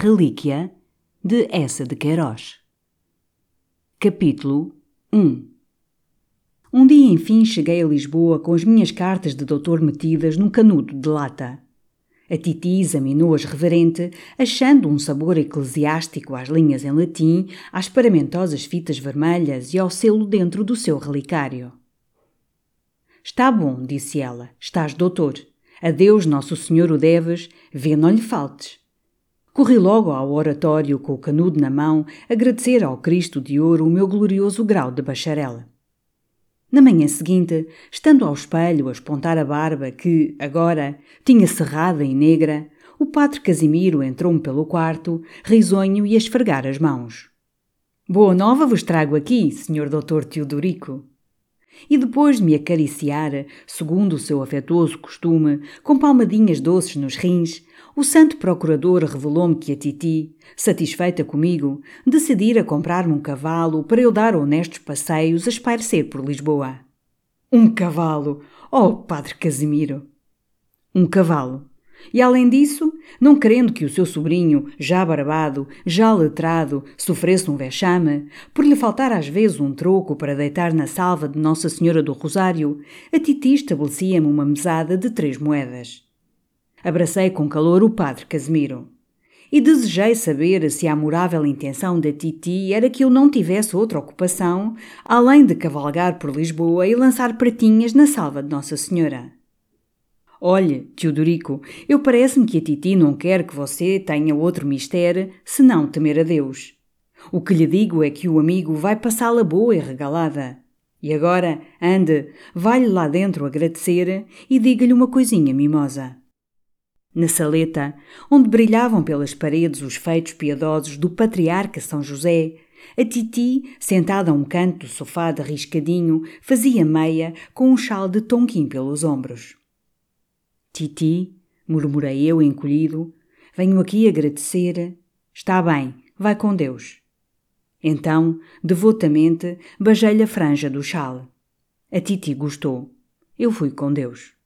Relíquia de Essa de Queiroz. Capítulo 1 Um dia, enfim, cheguei a Lisboa com as minhas cartas de doutor metidas num canudo de lata. A Titi examinou-as reverente, achando um sabor eclesiástico às linhas em latim, às paramentosas fitas vermelhas e ao selo dentro do seu relicário. Está bom, disse ela, estás doutor. Adeus, Nosso Senhor o deves, vê não lhe faltes. Corri logo ao oratório com o canudo na mão, agradecer ao Cristo de ouro o meu glorioso grau de bacharel. Na manhã seguinte, estando ao espelho a espontar a barba que, agora, tinha cerrada e negra, o padre Casimiro entrou-me pelo quarto, risonho e a esfregar as mãos. Boa nova vos trago aqui, senhor doutor Teodorico. E depois de me acariciar, segundo o seu afetuoso costume, com palmadinhas doces nos rins, o santo procurador revelou-me que a Titi, satisfeita comigo, decidira comprar-me um cavalo para eu dar honestos passeios a espairecer por Lisboa. Um cavalo! Oh, Padre Casimiro! Um cavalo. E além disso, não querendo que o seu sobrinho, já barbado, já letrado, sofresse um vexame, por lhe faltar às vezes um troco para deitar na salva de Nossa Senhora do Rosário, a Titi estabelecia-me uma mesada de três moedas. Abracei com calor o padre Casimiro. E desejei saber se a amorável intenção da Titi era que eu não tivesse outra ocupação, além de cavalgar por Lisboa e lançar pratinhas na salva de Nossa Senhora. Olhe, Teodorico, eu parece-me que a Titi não quer que você tenha outro mistério senão temer a Deus. O que lhe digo é que o amigo vai passá-la boa e regalada. E agora, ande, vai-lhe lá dentro agradecer e diga-lhe uma coisinha mimosa. Na saleta, onde brilhavam pelas paredes os feitos piedosos do patriarca São José, a Titi, sentada a um canto do sofá de riscadinho, fazia meia com um chal de tonquim pelos ombros. Titi, murmurei eu encolhido, venho aqui agradecer. Está bem, vai com Deus. Então, devotamente, beijei-lhe a franja do chal. A Titi gostou. Eu fui com Deus.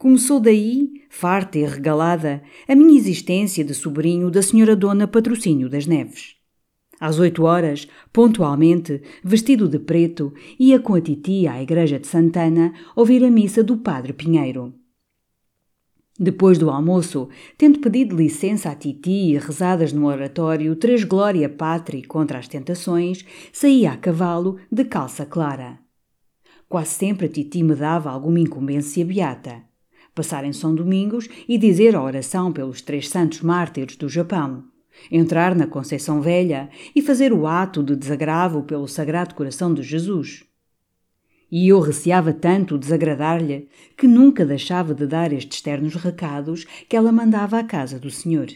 Começou daí, farta e regalada, a minha existência de sobrinho da senhora Dona Patrocínio das Neves. Às oito horas, pontualmente, vestido de preto, ia com a titia à igreja de Santana ouvir a missa do padre Pinheiro. Depois do almoço, tendo pedido licença à titi e rezadas no oratório três Glória Patri contra as tentações, saía a cavalo de calça clara. Quase sempre a titi me dava alguma incumbência beata passar em São Domingos e dizer a oração pelos três santos mártires do Japão, entrar na Conceição Velha e fazer o ato de desagravo pelo Sagrado Coração de Jesus. E eu receava tanto desagradar-lhe que nunca deixava de dar estes ternos recados que ela mandava à casa do Senhor.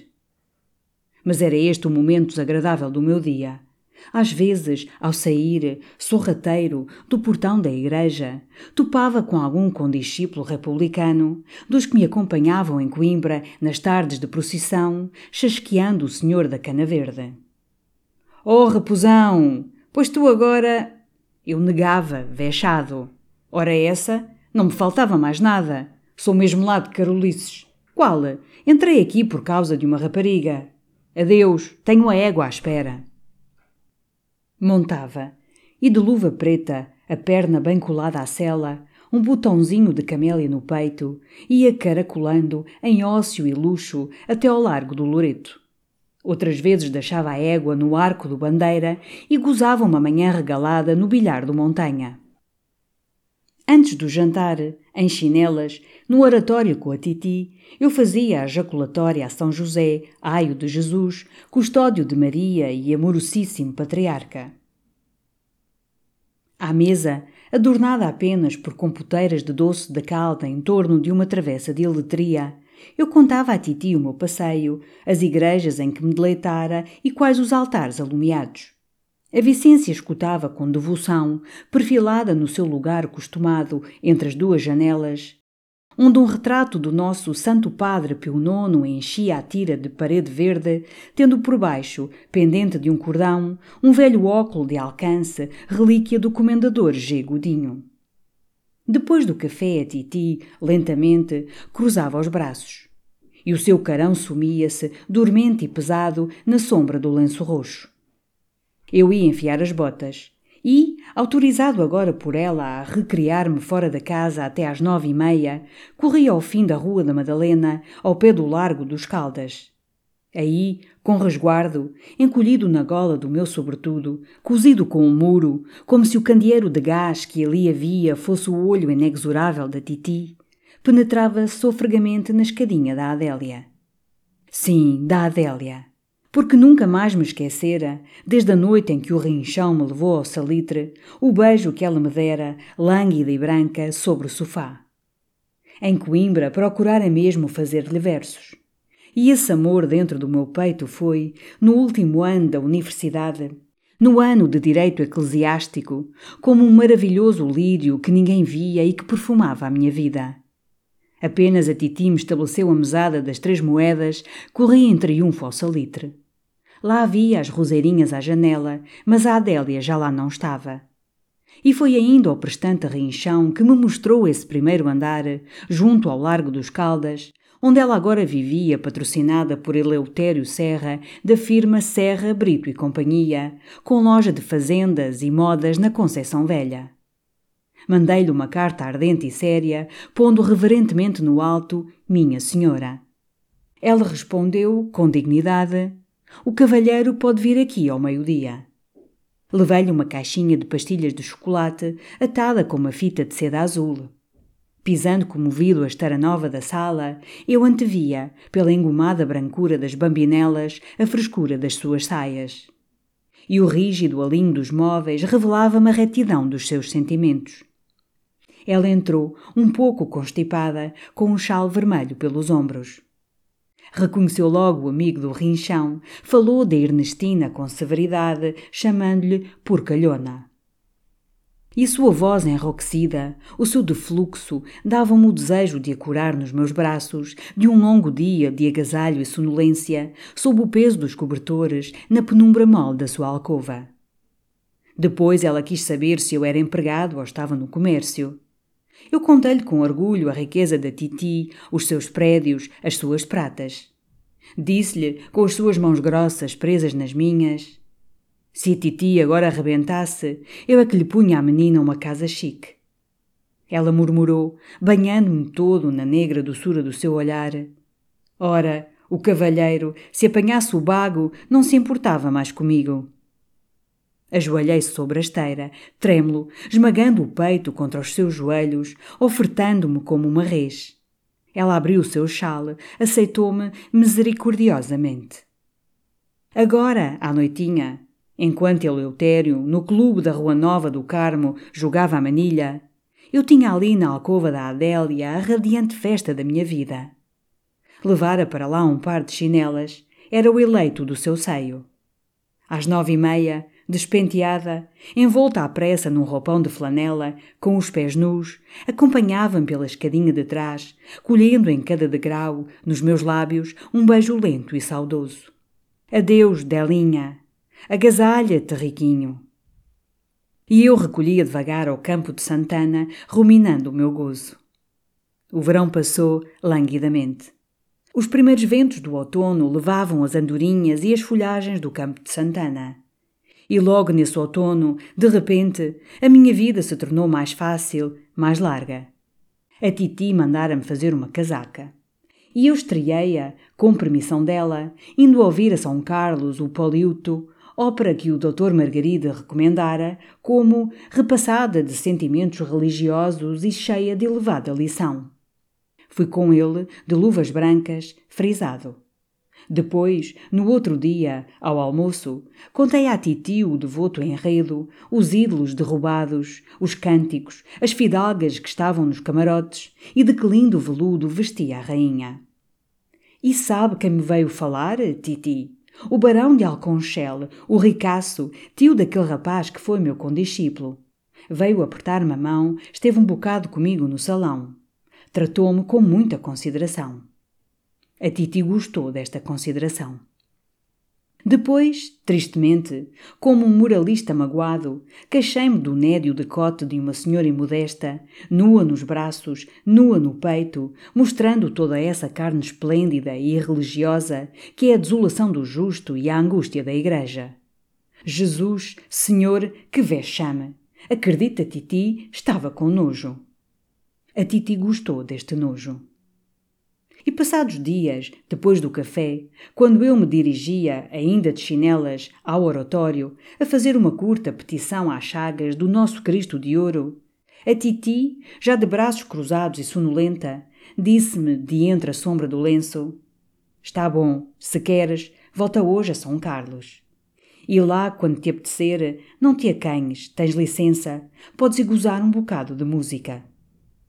Mas era este o momento desagradável do meu dia às vezes, ao sair, sorrateiro, do portão da igreja, topava com algum condiscípulo republicano, dos que me acompanhavam em Coimbra nas tardes de procissão, chasqueando o senhor da cana verde. Oh, raposão! Pois tu agora. Eu negava, vexado. Ora, essa? Não me faltava mais nada. Sou mesmo lá de Carolices. Qual? Entrei aqui por causa de uma rapariga. Adeus, tenho a égua à espera. Montava, e de luva preta, a perna bem colada à cela, um botãozinho de camélia no peito, ia caracolando, em ócio e luxo, até ao largo do Loreto. Outras vezes deixava a égua no arco do Bandeira e gozava uma manhã regalada no bilhar do Montanha. Antes do jantar, em chinelas, no oratório com a Titi, eu fazia a jaculatória a São José, aio de Jesus, custódio de Maria e amorosíssimo patriarca. À mesa, adornada apenas por computeiras de doce de calda em torno de uma travessa de letria, eu contava a Titi o meu passeio, as igrejas em que me deleitara e quais os altares alumiados. A Vicência escutava com devoção, perfilada no seu lugar costumado entre as duas janelas, onde um retrato do nosso Santo Padre Pio IX enchia a tira de parede verde, tendo por baixo, pendente de um cordão, um velho óculo de alcance, relíquia do comendador G. Godinho. Depois do café a Titi, lentamente, cruzava os braços. e o seu carão sumia-se, dormente e pesado, na sombra do lenço roxo. Eu ia enfiar as botas e, autorizado agora por ela a recriar-me fora da casa até às nove e meia, corri ao fim da Rua da Madalena, ao pé do Largo dos Caldas. Aí, com resguardo, encolhido na gola do meu sobretudo, cozido com um muro, como se o candeeiro de gás que ali havia fosse o olho inexorável da Titi, penetrava sofregamente na escadinha da Adélia. Sim, da Adélia. Porque nunca mais me esquecera, desde a noite em que o rinchão me levou ao salitre, o beijo que ela me dera, lânguida e branca, sobre o sofá. Em Coimbra procurara mesmo fazer-lhe versos. E esse amor dentro do meu peito foi, no último ano da universidade, no ano de direito eclesiástico, como um maravilhoso lírio que ninguém via e que perfumava a minha vida. Apenas a Titi me estabeleceu a mesada das três moedas, corri em triunfo ao salitre. Lá havia as roseirinhas à janela, mas a Adélia já lá não estava. E foi ainda ao prestante rinchão que me mostrou esse primeiro andar, junto ao Largo dos Caldas, onde ela agora vivia, patrocinada por Eleutério Serra, da firma Serra, Brito e Companhia, com loja de fazendas e modas na Conceição Velha. Mandei-lhe uma carta ardente e séria, pondo reverentemente no alto Minha Senhora. Ela respondeu, com dignidade: O cavalheiro pode vir aqui ao meio-dia. Levei-lhe uma caixinha de pastilhas de chocolate atada com uma fita de seda azul. Pisando comovido a esteira nova da sala, eu antevia, pela engomada brancura das bambinelas, a frescura das suas saias. E o rígido alinho dos móveis revelava-me a retidão dos seus sentimentos. Ela entrou, um pouco constipada, com um chal vermelho pelos ombros. Reconheceu logo o amigo do rinchão, falou de Ernestina com severidade, chamando-lhe porcalhona. E sua voz enrouquecida, o seu defluxo, davam-me o desejo de a curar nos meus braços, de um longo dia de agasalho e sonolência, sob o peso dos cobertores, na penumbra mole da sua alcova. Depois ela quis saber se eu era empregado ou estava no comércio. Eu contei-lhe com orgulho a riqueza da Titi, os seus prédios, as suas pratas. Disse-lhe, com as suas mãos grossas presas nas minhas: Se a Titi agora arrebentasse, eu é que lhe punha à menina uma casa chique. Ela murmurou, banhando-me todo na negra doçura do seu olhar. Ora, o cavalheiro, se apanhasse o bago, não se importava mais comigo. Ajoelhei-se sobre a esteira, trêmulo, esmagando o peito contra os seus joelhos, ofertando-me como uma res. Ela abriu o seu chale, aceitou-me misericordiosamente. Agora, à noitinha, enquanto Eleutério, no clube da Rua Nova do Carmo, jogava a manilha, eu tinha ali na alcova da Adélia a radiante festa da minha vida. Levara para lá um par de chinelas, era o eleito do seu seio. Às nove e meia, despenteada, envolta à pressa num roupão de flanela, com os pés nus, acompanhava-me pela escadinha de trás, colhendo em cada degrau, nos meus lábios, um beijo lento e saudoso. Adeus, Delinha! Agasalha-te, riquinho! E eu recolhia devagar ao campo de Santana, ruminando o meu gozo. O verão passou languidamente. Os primeiros ventos do outono levavam as andorinhas e as folhagens do campo de Santana. E logo nesse outono, de repente, a minha vida se tornou mais fácil, mais larga. A Titi mandara-me fazer uma casaca. E eu estreiei-a, com permissão dela, indo ouvir a São Carlos o Poliuto, ópera que o Dr. Margarida recomendara como repassada de sentimentos religiosos e cheia de elevada lição. Fui com ele, de luvas brancas, frisado. Depois, no outro dia, ao almoço, contei à Titi o devoto enredo, os ídolos derrubados, os cânticos, as fidalgas que estavam nos camarotes e de que lindo veludo vestia a rainha. E sabe quem me veio falar, Titi? O barão de Alconchel, o ricaço, tio daquele rapaz que foi meu condiscípulo. Veio apertar-me a mão, esteve um bocado comigo no salão. Tratou-me com muita consideração. A Titi gostou desta consideração. Depois, tristemente, como um moralista magoado, queixei-me do nédio decote de uma senhora imodesta, nua nos braços, nua no peito, mostrando toda essa carne esplêndida e religiosa que é a desolação do justo e a angústia da Igreja. Jesus, Senhor, que vexame! Acredita, Titi, estava com nojo. A Titi gostou deste nojo. E passados dias, depois do café, quando eu me dirigia, ainda de chinelas, ao oratório, a fazer uma curta petição às chagas do nosso Cristo de Ouro, a Titi, já de braços cruzados e sonolenta, disse-me de entre a sombra do lenço: Está bom, se queres, volta hoje a São Carlos. E lá, quando te apetecer, não te acanhes, tens licença, podes ir gozar um bocado de música.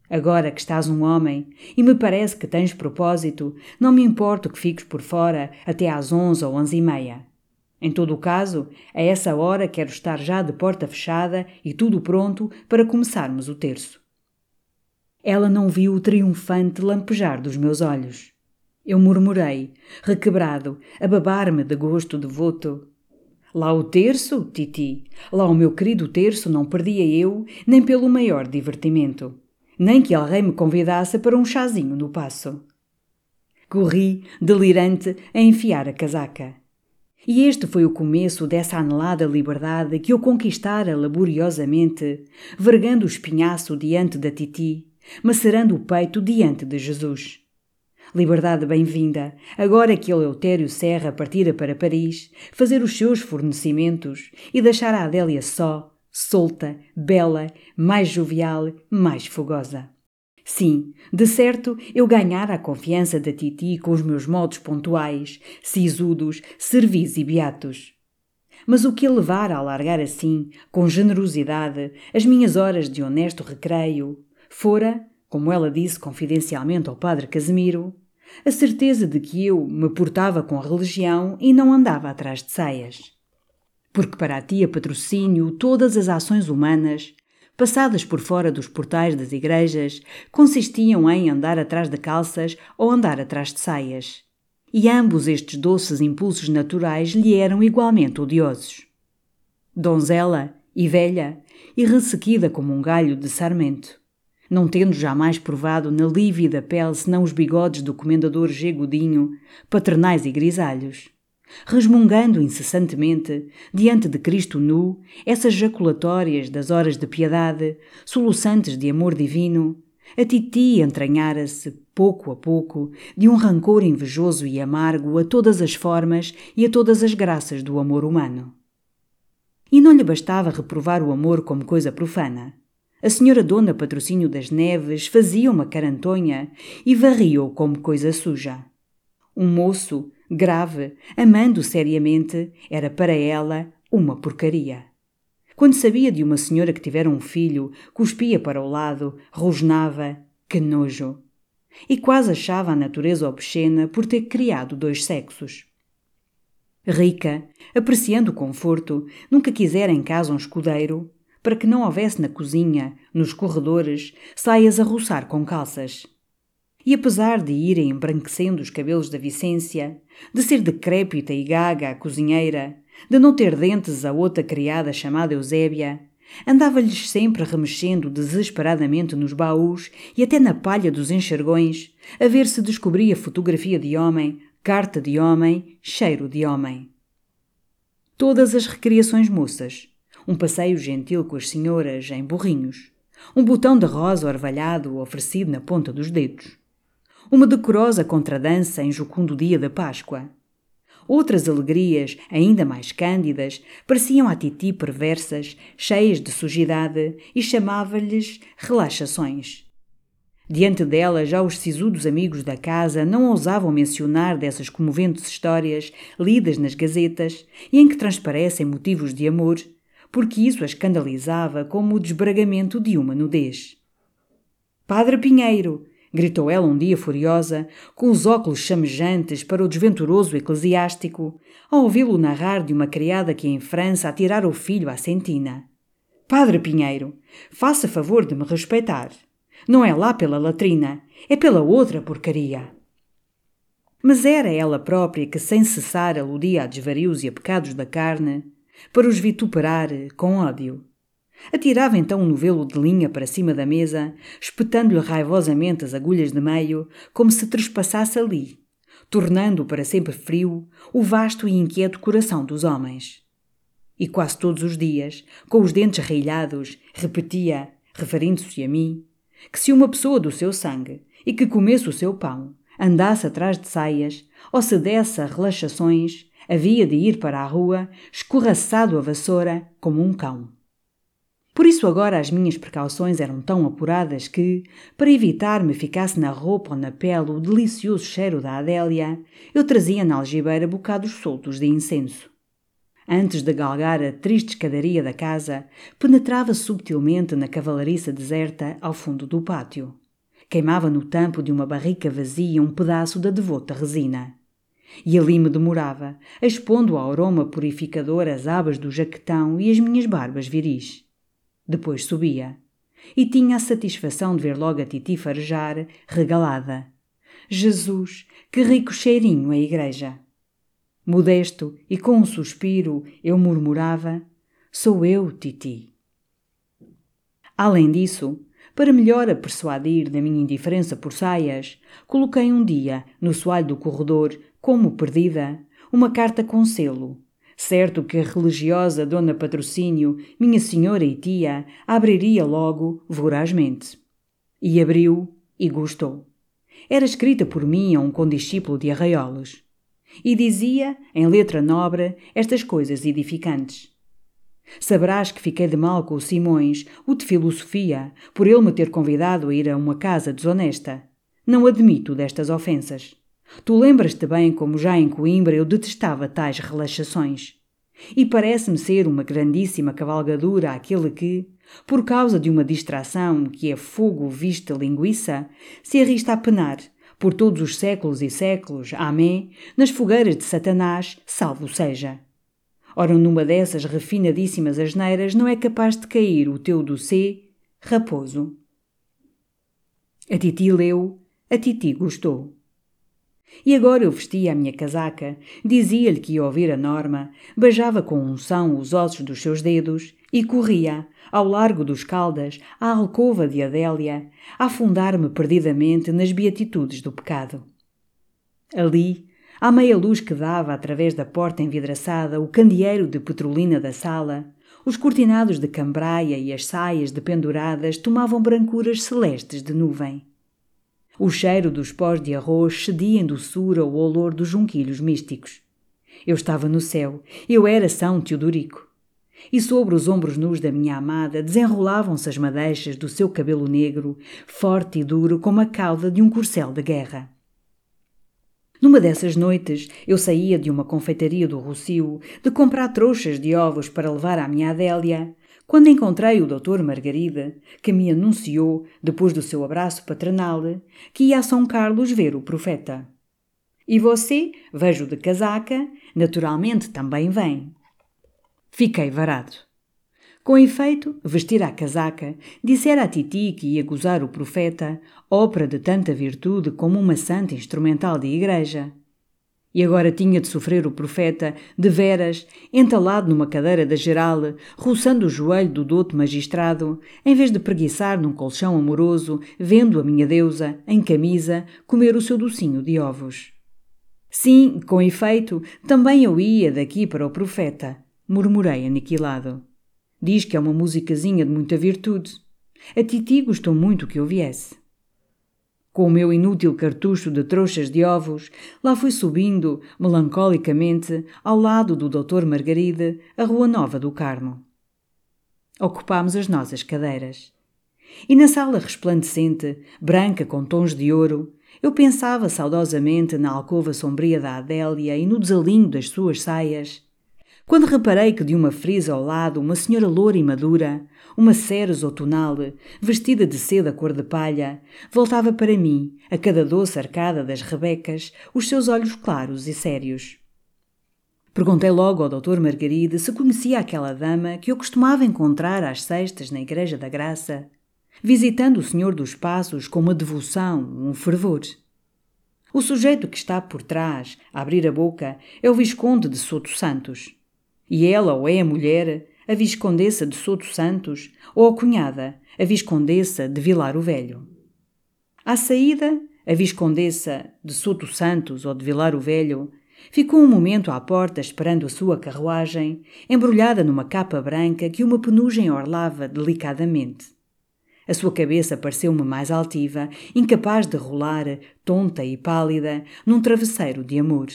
Agora que estás um homem e me parece que tens propósito, não me importo que fiques por fora até às onze ou onze e meia. Em todo o caso, a essa hora quero estar já de porta fechada e tudo pronto para começarmos o terço. Ela não viu o triunfante lampejar dos meus olhos. Eu murmurei, requebrado, a babar-me de gosto devoto. Lá o terço, Titi, lá o meu querido terço não perdia eu, nem pelo maior divertimento nem que alguém me convidasse para um chazinho no passo. Corri, delirante, a enfiar a casaca. E este foi o começo dessa anelada liberdade que eu conquistara laboriosamente, vergando o espinhaço diante da Titi, macerando o peito diante de Jesus. Liberdade bem-vinda, agora que Eleutério Serra partira para Paris, fazer os seus fornecimentos e deixar a Adélia só, solta, bela, mais jovial, mais fogosa. Sim, de certo eu ganhara a confiança da Titi com os meus modos pontuais, sisudos, servis e beatos. Mas o que a levara a alargar assim, com generosidade, as minhas horas de honesto recreio, fora, como ela disse confidencialmente ao padre Casimiro, a certeza de que eu me portava com religião e não andava atrás de saias porque para a tia patrocínio todas as ações humanas, passadas por fora dos portais das igrejas, consistiam em andar atrás de calças ou andar atrás de saias. E ambos estes doces impulsos naturais lhe eram igualmente odiosos. Donzela e velha, e ressequida como um galho de sarmento, não tendo jamais provado na lívida pele senão os bigodes do comendador G. Godinho, paternais e grisalhos resmungando incessantemente, diante de Cristo nu, essas jaculatórias das horas de piedade, soluçantes de amor divino, a Titi entranhara-se, pouco a pouco, de um rancor invejoso e amargo a todas as formas e a todas as graças do amor humano. E não lhe bastava reprovar o amor como coisa profana. A senhora Dona Patrocínio das Neves fazia uma carantonha e varria-o como coisa suja. Um moço, grave, amando seriamente, era para ela uma porcaria. Quando sabia de uma senhora que tivera um filho, cuspia para o lado, rosnava, que nojo. E quase achava a natureza obscena por ter criado dois sexos. Rica, apreciando o conforto, nunca quisera em casa um escudeiro, para que não houvesse na cozinha, nos corredores, saias a roçar com calças. E apesar de irem embranquecendo os cabelos da Vicência, de ser decrépita e gaga a cozinheira, de não ter dentes a outra criada chamada Eusébia, andava-lhes sempre remexendo desesperadamente nos baús e até na palha dos enxergões, a ver se descobria fotografia de homem, carta de homem, cheiro de homem. Todas as recriações moças, um passeio gentil com as senhoras em burrinhos, um botão de rosa orvalhado oferecido na ponta dos dedos uma decorosa contradança em jucundo dia da Páscoa. Outras alegrias, ainda mais cândidas, pareciam à Titi perversas, cheias de sujidade, e chamava-lhes relaxações. Diante dela, já os sisudos amigos da casa não ousavam mencionar dessas comoventes histórias lidas nas gazetas e em que transparecem motivos de amor, porque isso a escandalizava como o desbragamento de uma nudez. Padre Pinheiro, gritou ela um dia furiosa, com os óculos chamejantes para o desventuroso eclesiástico, ao ouvi-lo narrar de uma criada que em França atirara o filho à sentina. Padre Pinheiro, faça favor de me respeitar. Não é lá pela latrina, é pela outra porcaria. Mas era ela própria que sem cessar aludia a desvarios e a pecados da carne, para os vituperar com ódio. Atirava então um novelo de linha para cima da mesa, espetando-lhe raivosamente as agulhas de meio, como se trespassasse ali, tornando para sempre frio o vasto e inquieto coração dos homens. E quase todos os dias, com os dentes reilhados, repetia, referindo-se a mim, que se uma pessoa do seu sangue e que comesse o seu pão, andasse atrás de saias ou se desse a relaxações, havia de ir para a rua, escorraçado a vassoura, como um cão. Por isso agora as minhas precauções eram tão apuradas que, para evitar me ficasse na roupa ou na pele o delicioso cheiro da Adélia, eu trazia na algibeira bocados soltos de incenso. Antes de galgar a triste escadaria da casa, penetrava subtilmente na cavalariça deserta ao fundo do pátio. Queimava no tampo de uma barrica vazia um pedaço da devota resina. E ali me demorava, expondo ao aroma purificador as abas do jaquetão e as minhas barbas viris. Depois subia. E tinha a satisfação de ver logo a Titi farejar, regalada. Jesus, que rico cheirinho a igreja! Modesto e com um suspiro, eu murmurava: Sou eu, Titi. Além disso, para melhor a persuadir da minha indiferença por saias, coloquei um dia, no soalho do corredor, como perdida, uma carta com selo. Certo que a religiosa Dona Patrocínio, minha senhora e tia, abriria logo, vorazmente. E abriu e gostou. Era escrita por mim a um condiscípulo de arraiolos. E dizia, em letra nobre, estas coisas edificantes. Saberás que fiquei de mal com o Simões, o de filosofia, por ele me ter convidado a ir a uma casa desonesta. Não admito destas ofensas. Tu lembras-te bem como já em Coimbra eu detestava tais relaxações. E parece-me ser uma grandíssima cavalgadura aquele que, por causa de uma distração que é fogo vista linguiça, se arrista a penar, por todos os séculos e séculos, amém, nas fogueiras de Satanás, salvo seja. Ora, numa dessas refinadíssimas asneiras não é capaz de cair o teu doce raposo. A Titi leu, a Titi gostou. E agora eu vestia a minha casaca, dizia-lhe que ia ouvir a Norma, beijava com unção os ossos dos seus dedos e corria, ao largo dos Caldas, à alcova de Adélia, a afundar-me perdidamente nas beatitudes do pecado. Ali, à meia luz que dava através da porta envidraçada o candeeiro de petrolina da sala, os cortinados de cambraia e as saias dependuradas tomavam brancuras celestes de nuvem. O cheiro dos pós de arroz cedia em doçura o olor dos junquilhos místicos. Eu estava no céu, eu era São Teodorico. E sobre os ombros nus da minha amada desenrolavam-se as madeixas do seu cabelo negro, forte e duro como a cauda de um corcel de guerra. Numa dessas noites, eu saía de uma confeitaria do Rocio de comprar trouxas de ovos para levar à minha Adélia, quando encontrei o doutor Margarida, que me anunciou, depois do seu abraço paternal, que ia a São Carlos ver o profeta. E você, vejo de casaca, naturalmente também vem. Fiquei varado. Com efeito, vestir a casaca, dissera a Titi que ia gozar o profeta, ópera de tanta virtude como uma santa instrumental de igreja. E agora tinha de sofrer o profeta, de veras, entalado numa cadeira da geral, roçando o joelho do doto magistrado, em vez de preguiçar num colchão amoroso, vendo a minha deusa, em camisa, comer o seu docinho de ovos. Sim, com efeito, também eu ia daqui para o profeta, murmurei aniquilado. Diz que é uma musicazinha de muita virtude. A Titi gostou muito que eu viesse. Com o meu inútil cartucho de trouxas de ovos, lá fui subindo, melancolicamente, ao lado do Dr. Margarida, a Rua Nova do Carmo. Ocupámos as nossas cadeiras. E na sala resplandecente, branca com tons de ouro, eu pensava saudosamente na alcova sombria da Adélia e no desalinho das suas saias, quando reparei que de uma frisa ao lado uma senhora loura e madura, uma ceres outonal, vestida de seda cor de palha, voltava para mim, a cada doce arcada das rebecas, os seus olhos claros e sérios. Perguntei logo ao Dr. Margaride se conhecia aquela dama que eu costumava encontrar às sextas na Igreja da Graça, visitando o Senhor dos Passos com uma devoção, um fervor. O sujeito que está por trás, a abrir a boca, é o Visconde de Soto Santos. E ela ou é a mulher, a Viscondessa de Soto Santos, ou a cunhada, a Viscondessa de Vilar o Velho. À saída, a Viscondessa de Soto Santos ou de Vilar o Velho ficou um momento à porta esperando a sua carruagem, embrulhada numa capa branca que uma penugem orlava delicadamente. A sua cabeça pareceu-me mais altiva, incapaz de rolar, tonta e pálida, num travesseiro de amor.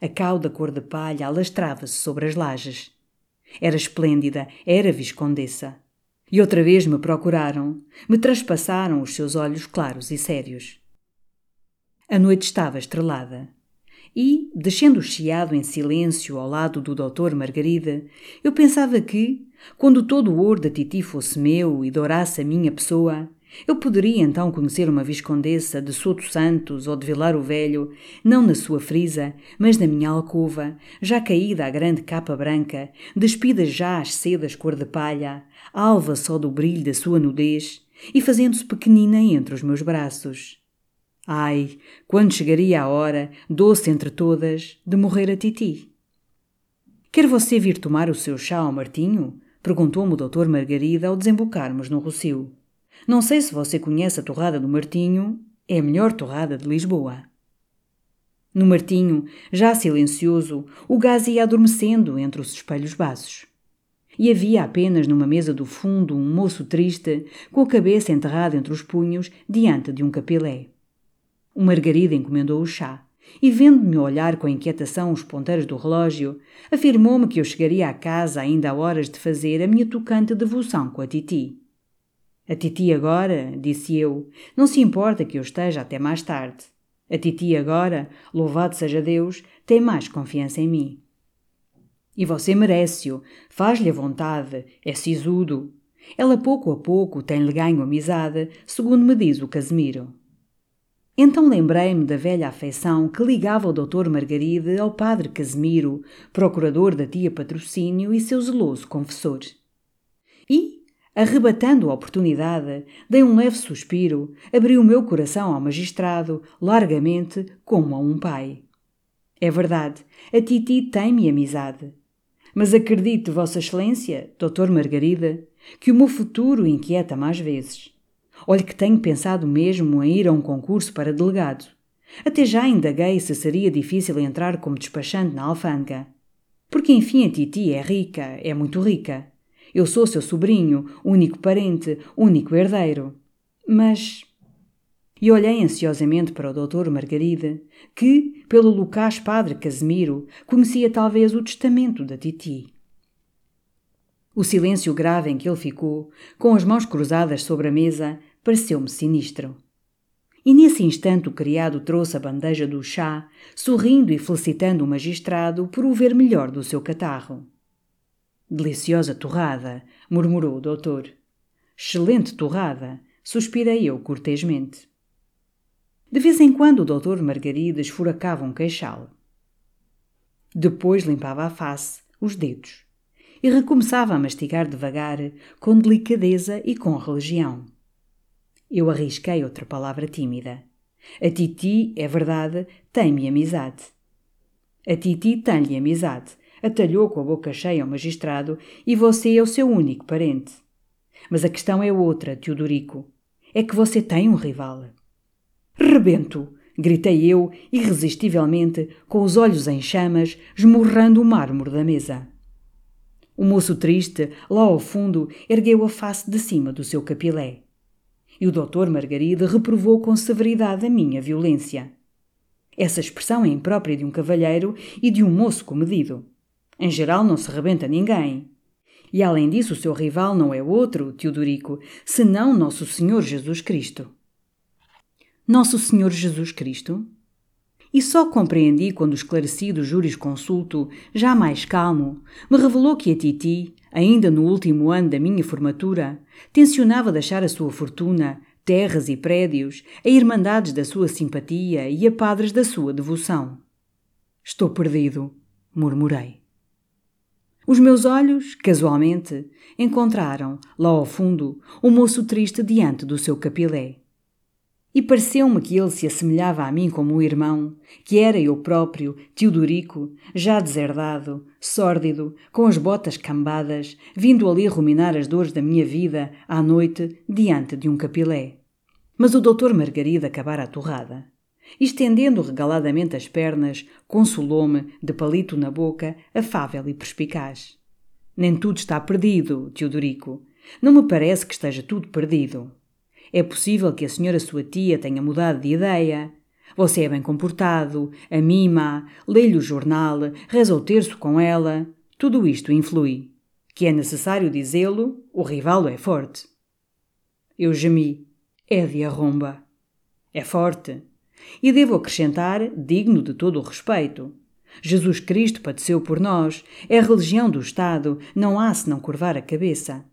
A cauda cor de palha alastrava-se sobre as lajes. Era esplêndida, era viscondessa. E outra vez me procuraram, me traspassaram os seus olhos claros e sérios. A noite estava estrelada. E, descendo o chiado em silêncio ao lado do doutor Margarida, eu pensava que, quando todo o ouro da Titi fosse meu e dourasse a minha pessoa, eu poderia então conhecer uma viscondessa de Soto Santos ou de Vilar o Velho, não na sua frisa, mas na minha alcova, já caída a grande capa branca, despidas já as sedas cor de palha, alva só do brilho da sua nudez, e fazendo-se pequenina entre os meus braços. Ai, quando chegaria a hora, doce entre todas, de morrer a Titi. Quer você vir tomar o seu chá ao Martinho? Perguntou-me o doutor Margarida ao desembocarmos no Rocio. Não sei se você conhece a torrada do Martinho, é a melhor torrada de Lisboa. No Martinho, já silencioso, o gás ia adormecendo entre os espelhos baços. E havia apenas numa mesa do fundo um moço triste, com a cabeça enterrada entre os punhos, diante de um capilé. O Margarida encomendou o chá e, vendo-me olhar com inquietação os ponteiros do relógio, afirmou-me que eu chegaria à casa ainda a horas de fazer a minha tocante devoção com a Titi. A Titi agora, disse eu, não se importa que eu esteja até mais tarde. A Titi agora, louvado seja Deus, tem mais confiança em mim. E você merece-o, faz-lhe a vontade, é sisudo. Ela pouco a pouco tem-lhe ganho amizade, segundo me diz o Casimiro. Então lembrei-me da velha afeição que ligava o doutor Margaride ao padre Casimiro, procurador da tia Patrocínio e seu zeloso confessor. E, arrebatando a oportunidade, dei um leve suspiro, abri o meu coração ao magistrado, largamente, como a um pai. É verdade, a Titi tem-me amizade. Mas acredite, Vossa Excelência, doutor Margarida, que o meu futuro inquieta mais vezes. Olhe que tenho pensado mesmo em ir a um concurso para delegado. Até já indaguei se seria difícil entrar como despachante na alfândega. Porque enfim a Titi é rica, é muito rica. Eu sou seu sobrinho, único parente, único herdeiro. Mas. E olhei ansiosamente para o doutor Margarida, que, pelo Lucas Padre Casimiro, conhecia talvez o testamento da Titi. O silêncio grave em que ele ficou, com as mãos cruzadas sobre a mesa, pareceu-me sinistro. E nesse instante o criado trouxe a bandeja do chá, sorrindo e felicitando o magistrado por o ver melhor do seu catarro. Deliciosa torrada, murmurou o doutor. Excelente torrada, suspirei eu cortesmente. De vez em quando o doutor Margarida esfuracava um queixal. Depois limpava a face, os dedos e recomeçava a mastigar devagar, com delicadeza e com religião. Eu arrisquei outra palavra tímida. A Titi, é verdade, tem-me amizade. A Titi tem-lhe amizade, atalhou com a boca cheia ao magistrado e você é o seu único parente. Mas a questão é outra, Teodorico. É que você tem um rival. Rebento! gritei eu, irresistivelmente, com os olhos em chamas, esmurrando o mármore da mesa. O moço triste, lá ao fundo, ergueu a face de cima do seu capilé. E o doutor Margarida reprovou com severidade a minha violência. Essa expressão é imprópria de um cavalheiro e de um moço comedido. Em geral não se rebenta ninguém. E além disso, o seu rival não é outro, Teodorico, senão Nosso Senhor Jesus Cristo. Nosso Senhor Jesus Cristo? E só compreendi quando o esclarecido jurisconsulto, já mais calmo, me revelou que a Titi, ainda no último ano da minha formatura, tencionava deixar a sua fortuna, terras e prédios, a irmandades da sua simpatia e a padres da sua devoção. Estou perdido, murmurei. Os meus olhos, casualmente, encontraram, lá ao fundo, o moço triste diante do seu capilé. E pareceu-me que ele se assemelhava a mim como um irmão, que era eu próprio, Teodorico, já deserdado, sórdido, com as botas cambadas, vindo ali ruminar as dores da minha vida à noite diante de um capilé. Mas o doutor Margarida acabara a torrada. Estendendo regaladamente as pernas, consolou-me, de palito na boca, afável e perspicaz. Nem tudo está perdido, Teodorico. Não me parece que esteja tudo perdido. É possível que a senhora sua tia tenha mudado de ideia. Você é bem comportado, a mima, lê-lhe o jornal, reza o terço com ela. Tudo isto influi. Que é necessário dizê-lo, o rival é forte. Eu gemi. É de arromba. É forte. E devo acrescentar, digno de todo o respeito. Jesus Cristo padeceu por nós, é religião do Estado, não há se não curvar a cabeça.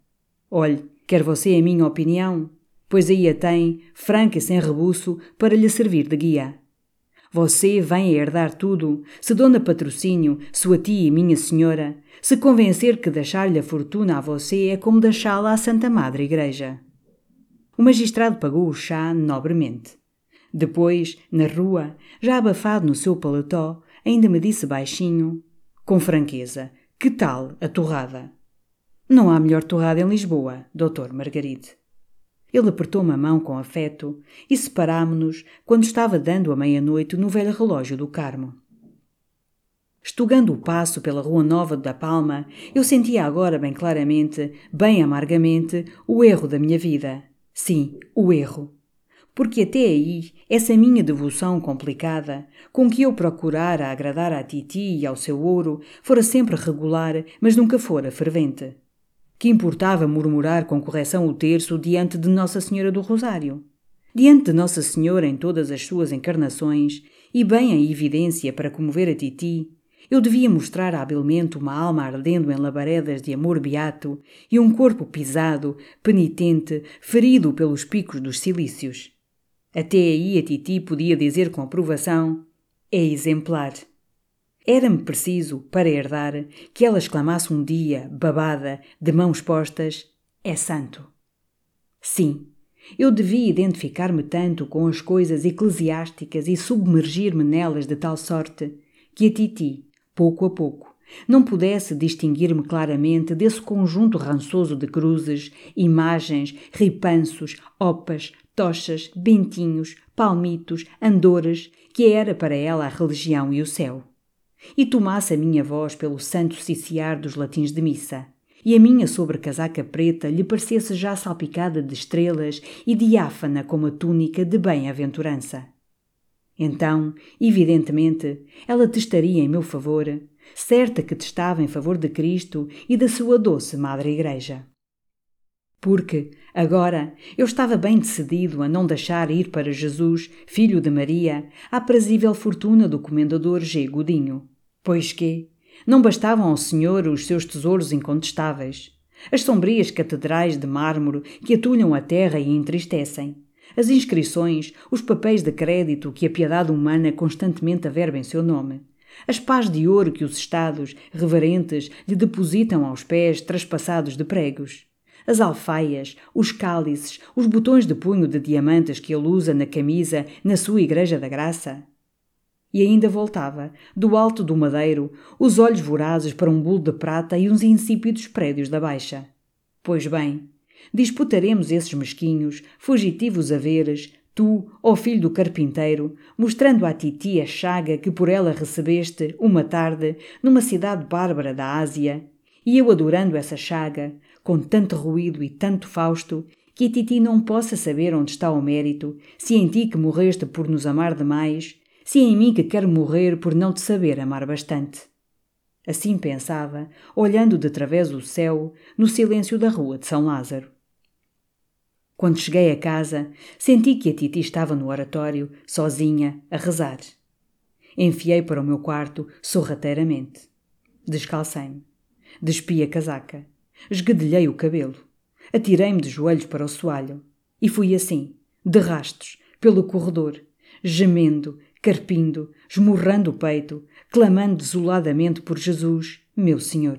Olhe, quer você a minha opinião? pois aí a tem, franca e sem rebuço, para lhe servir de guia. Você vem a herdar tudo, se Dona Patrocínio, sua tia e minha senhora, se convencer que deixar-lhe a fortuna a você é como deixá-la à Santa Madre Igreja. O magistrado pagou o chá nobremente. Depois, na rua, já abafado no seu paletó, ainda me disse baixinho, com franqueza, que tal a torrada? Não há melhor torrada em Lisboa, doutor Margaride. Ele apertou-me a mão com afeto e separámo-nos quando estava dando a meia-noite no velho relógio do Carmo. Estugando o passo pela Rua Nova da Palma, eu sentia agora bem claramente, bem amargamente, o erro da minha vida. Sim, o erro. Porque até aí, essa minha devoção complicada, com que eu procurara agradar à Titi e ao seu ouro, fora sempre regular, mas nunca fora fervente. Que importava murmurar com correção o terço diante de Nossa Senhora do Rosário? Diante de Nossa Senhora em todas as suas encarnações, e bem em evidência para comover a Titi, eu devia mostrar habilmente uma alma ardendo em labaredas de amor beato e um corpo pisado, penitente, ferido pelos picos dos cilícios. Até aí a Titi podia dizer com aprovação: é exemplar. Era-me preciso, para herdar, que ela exclamasse um dia, babada, de mãos postas: É santo. Sim, eu devia identificar-me tanto com as coisas eclesiásticas e submergir-me nelas de tal sorte que a Titi, pouco a pouco, não pudesse distinguir-me claramente desse conjunto rançoso de cruzes, imagens, ripanços, opas, tochas, bentinhos, palmitos, andoras, que era para ela a religião e o céu e tomasse a minha voz pelo santo ciciar dos latins de missa, e a minha sobrecasaca preta lhe parecesse já salpicada de estrelas e diáfana como a túnica de bem-aventurança. Então, evidentemente, ela testaria em meu favor, certa que testava em favor de Cristo e da sua doce Madre Igreja. Porque, agora, eu estava bem decidido a não deixar ir para Jesus, filho de Maria, a aprazível fortuna do comendador G. Godinho. Pois que não bastavam ao Senhor os seus tesouros incontestáveis, as sombrias catedrais de mármore que atulham a terra e entristecem, as inscrições, os papéis de crédito que a piedade humana constantemente averba em seu nome, as pás de ouro que os Estados, reverentes, lhe depositam aos pés traspassados de pregos, as alfaias, os cálices, os botões de punho de diamantes que ele usa na camisa na sua Igreja da Graça, e ainda voltava, do alto do madeiro, os olhos vorazes para um bulo de prata e uns insípidos prédios da Baixa. Pois bem, disputaremos esses mesquinhos, fugitivos haveres, tu, ó filho do carpinteiro, mostrando à titi a chaga que por ela recebeste, uma tarde, numa cidade bárbara da Ásia, e eu adorando essa chaga, com tanto ruído e tanto fausto, que a titi não possa saber onde está o mérito, se em ti que morreste por nos amar demais, se é em mim que quero morrer por não te saber amar bastante. Assim pensava, olhando de través o céu, no silêncio da rua de São Lázaro. Quando cheguei a casa, senti que a Titi estava no oratório, sozinha, a rezar. Enfiei para o meu quarto sorrateiramente. Descalcei-me. Despi a casaca. Esguedelhei o cabelo. Atirei-me de joelhos para o soalho. E fui assim, de rastos, pelo corredor, gemendo, carpindo, esmurrando o peito, clamando desoladamente por Jesus, meu Senhor.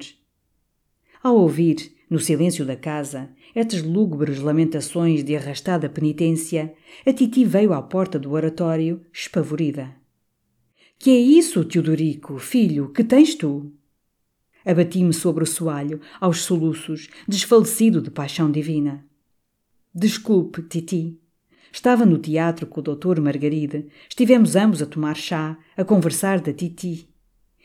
Ao ouvir, no silêncio da casa, estas lúgubres lamentações de arrastada penitência, a Titi veio à porta do oratório, espavorida. Que é isso, Teodorico, filho, que tens tu? Abati-me sobre o soalho, aos soluços, desfalecido de paixão divina. Desculpe, Titi. Estava no teatro com o doutor Margarida. Estivemos ambos a tomar chá, a conversar da Titi.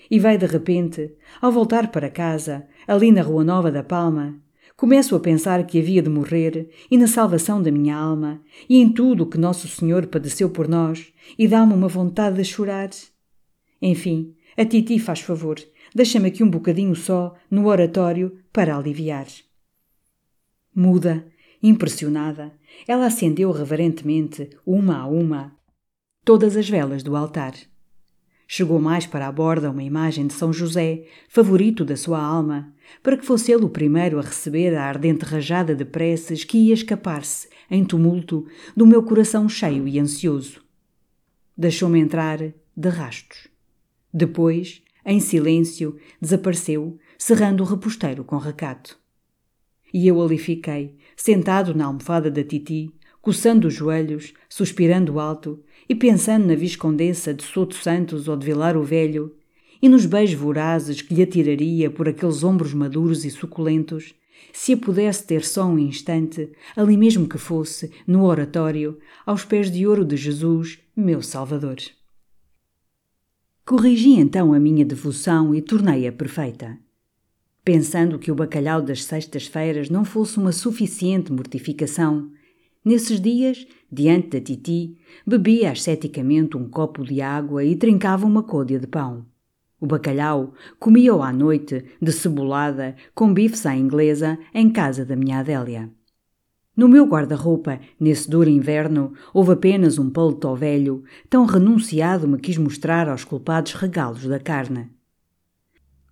E vai de repente, ao voltar para casa, ali na Rua Nova da Palma, começo a pensar que havia de morrer e na salvação da minha alma e em tudo o que Nosso Senhor padeceu por nós e dá-me uma vontade de chorar. Enfim, a Titi faz favor, deixa-me aqui um bocadinho só no oratório para aliviar. Muda, impressionada, ela acendeu reverentemente, uma a uma, todas as velas do altar. Chegou mais para a borda uma imagem de São José, favorito da sua alma, para que fosse ele o primeiro a receber a ardente rajada de preces que ia escapar-se, em tumulto, do meu coração cheio e ansioso. Deixou-me entrar de rastos. Depois, em silêncio, desapareceu, cerrando o reposteiro com recato. E eu ali fiquei, sentado na almofada da Titi, coçando os joelhos, suspirando alto e pensando na Viscondessa de Soto Santos ou de Vilar o Velho e nos beijos vorazes que lhe atiraria por aqueles ombros maduros e suculentos, se a pudesse ter só um instante, ali mesmo que fosse, no oratório, aos pés de ouro de Jesus, meu Salvador. Corrigi então a minha devoção e tornei-a perfeita pensando que o bacalhau das sextas-feiras não fosse uma suficiente mortificação. Nesses dias, diante da Titi, bebia asceticamente um copo de água e trincava uma côdea de pão. O bacalhau comia-o à noite, de cebolada, com bifes à inglesa, em casa da minha Adélia. No meu guarda-roupa, nesse duro inverno, houve apenas um paletó velho, tão renunciado me quis mostrar aos culpados regalos da carne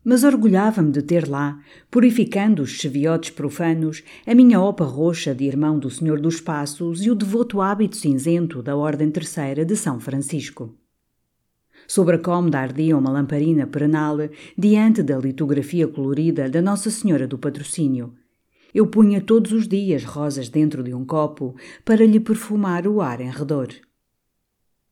mas orgulhava-me de ter lá, purificando os cheviotes profanos, a minha opa roxa de irmão do Senhor dos Passos e o devoto hábito cinzento da Ordem Terceira de São Francisco. Sobre a cômoda ardia uma lamparina perenal diante da litografia colorida da Nossa Senhora do Patrocínio. Eu punha todos os dias rosas dentro de um copo para lhe perfumar o ar em redor.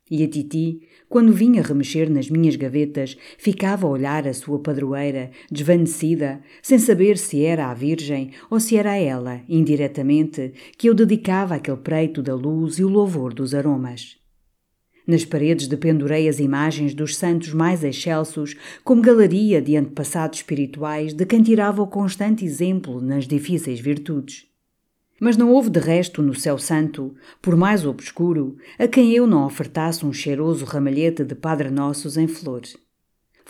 E a Titi, quando vinha remexer nas minhas gavetas, ficava a olhar a sua padroeira, desvanecida, sem saber se era a Virgem ou se era a ela, indiretamente, que eu dedicava aquele preito da luz e o louvor dos aromas. Nas paredes dependurei as imagens dos santos mais excelsos, como galeria de antepassados espirituais de quem tirava o constante exemplo nas difíceis virtudes. Mas não houve de resto no céu santo, por mais obscuro, a quem eu não ofertasse um cheiroso ramalhete de Padre Nossos em flor.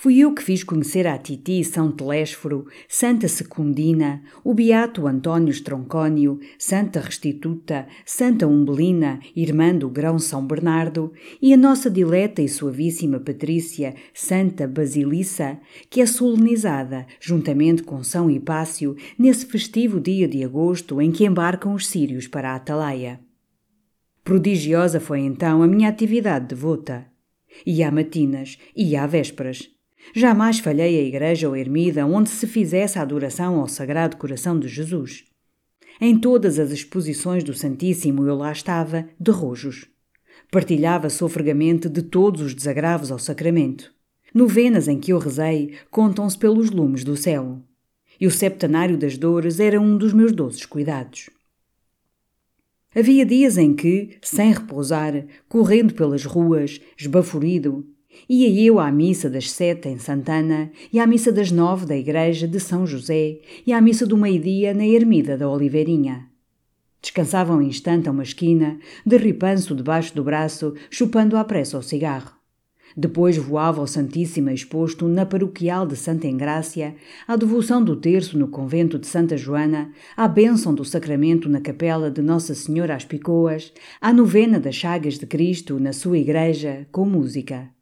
Fui eu que fiz conhecer à Titi São Telésforo, Santa Secundina, o Beato Antônio Stroncónio, Santa Restituta, Santa Umbelina, irmã do grão São Bernardo, e a nossa dileta e suavíssima Patrícia, Santa Basilissa, que é solenizada, juntamente com São Hipácio, nesse festivo dia de agosto em que embarcam os sírios para a Atalaia. Prodigiosa foi então a minha atividade devota. Ia a matinas, ia a vésperas. Jamais falhei a igreja ou ermida onde se fizesse a adoração ao Sagrado Coração de Jesus. Em todas as exposições do Santíssimo eu lá estava, de rojos. Partilhava sofregamente de todos os desagravos ao sacramento. Novenas em que eu rezei contam-se pelos lumes do céu. E o septenário das dores era um dos meus doces cuidados. Havia dias em que, sem repousar, correndo pelas ruas, esbaforido, Ia eu à missa das sete em Santana e à missa das nove da igreja de São José e à missa do meio-dia na ermida da Oliveirinha. Descansava um instante a uma esquina, de ripanço debaixo do braço, chupando à pressa o cigarro. Depois voava ao Santíssimo exposto na paroquial de Santa Engrácia, à devoção do terço no convento de Santa Joana, à bênção do sacramento na capela de Nossa Senhora às Picoas, à novena das Chagas de Cristo na sua igreja, com música.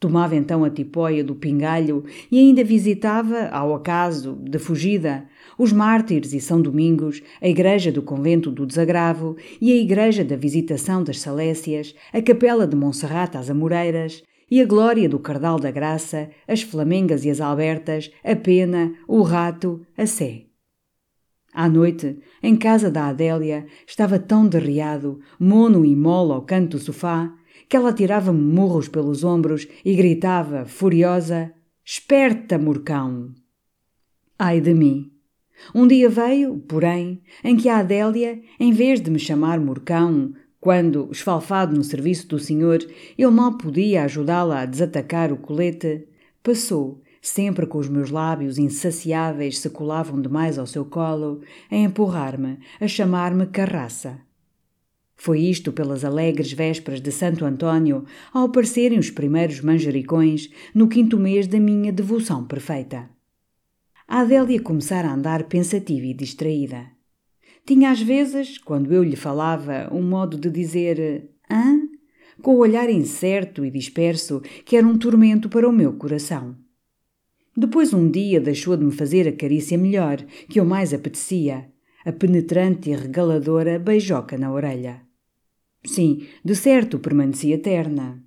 Tomava então a tipóia do pingalho e ainda visitava, ao acaso, de fugida, os mártires e São Domingos, a igreja do convento do Desagravo e a igreja da Visitação das Salécias, a capela de Monserrate às Amoreiras e a glória do Cardal da Graça, as Flamengas e as Albertas, a Pena, o Rato, a Sé. À noite, em casa da Adélia, estava tão derriado, mono e mole ao canto do sofá, que ela tirava-me murros pelos ombros e gritava, furiosa: Esperta, Murcão! Ai de mim! Um dia veio, porém, em que a Adélia, em vez de me chamar Murcão, quando, esfalfado no serviço do senhor, eu mal podia ajudá-la a desatacar o colete, passou, sempre com os meus lábios insaciáveis se colavam demais ao seu colo, a empurrar-me, a chamar-me carraça. Foi isto pelas alegres vésperas de Santo Antônio, ao aparecerem os primeiros manjericões, no quinto mês da minha devoção perfeita. A Adélia começara a andar pensativa e distraída. Tinha às vezes, quando eu lhe falava, um modo de dizer hã? com o olhar incerto e disperso que era um tormento para o meu coração. Depois um dia deixou de me fazer a carícia melhor, que eu mais apetecia, a penetrante e regaladora beijoca na orelha. Sim, de certo permanecia terna.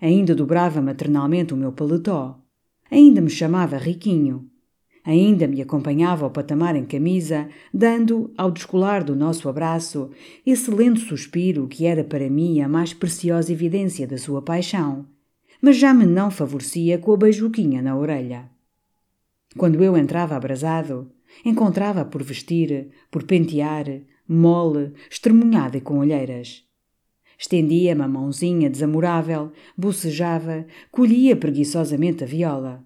Ainda dobrava maternalmente o meu paletó. Ainda me chamava riquinho. Ainda me acompanhava ao patamar em camisa, dando, ao descolar do nosso abraço, esse lento suspiro que era para mim a mais preciosa evidência da sua paixão, mas já me não favorecia com a beijoquinha na orelha. Quando eu entrava abrasado, encontrava por vestir, por pentear, mole, estremunhada e com olheiras. Estendia-me a mãozinha desamorável, bocejava, colhia preguiçosamente a viola.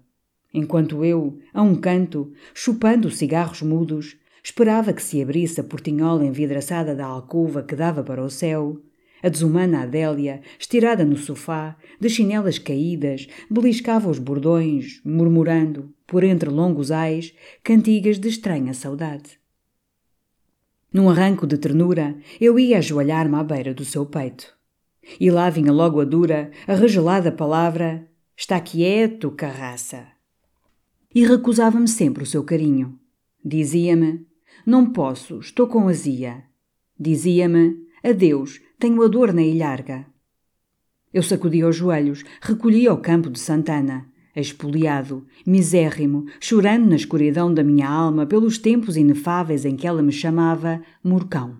Enquanto eu, a um canto, chupando cigarros mudos, esperava que se abrisse a portinhola envidraçada da alcova que dava para o céu, a desumana Adélia, estirada no sofá, de chinelas caídas, beliscava os bordões, murmurando, por entre longos ais, cantigas de estranha saudade. Num arranco de ternura, eu ia ajoelhar-me à beira do seu peito. E lá vinha logo a dura, a regelada palavra: Está quieto, carraça. E recusava-me sempre o seu carinho. Dizia-me: Não posso, estou com azia. Dizia-me: Adeus, tenho a dor na ilharga. Eu sacudia os joelhos, recolhia ao campo de Santana, expoliado, misérrimo, chorando na escuridão da minha alma pelos tempos inefáveis em que ela me chamava Murcão.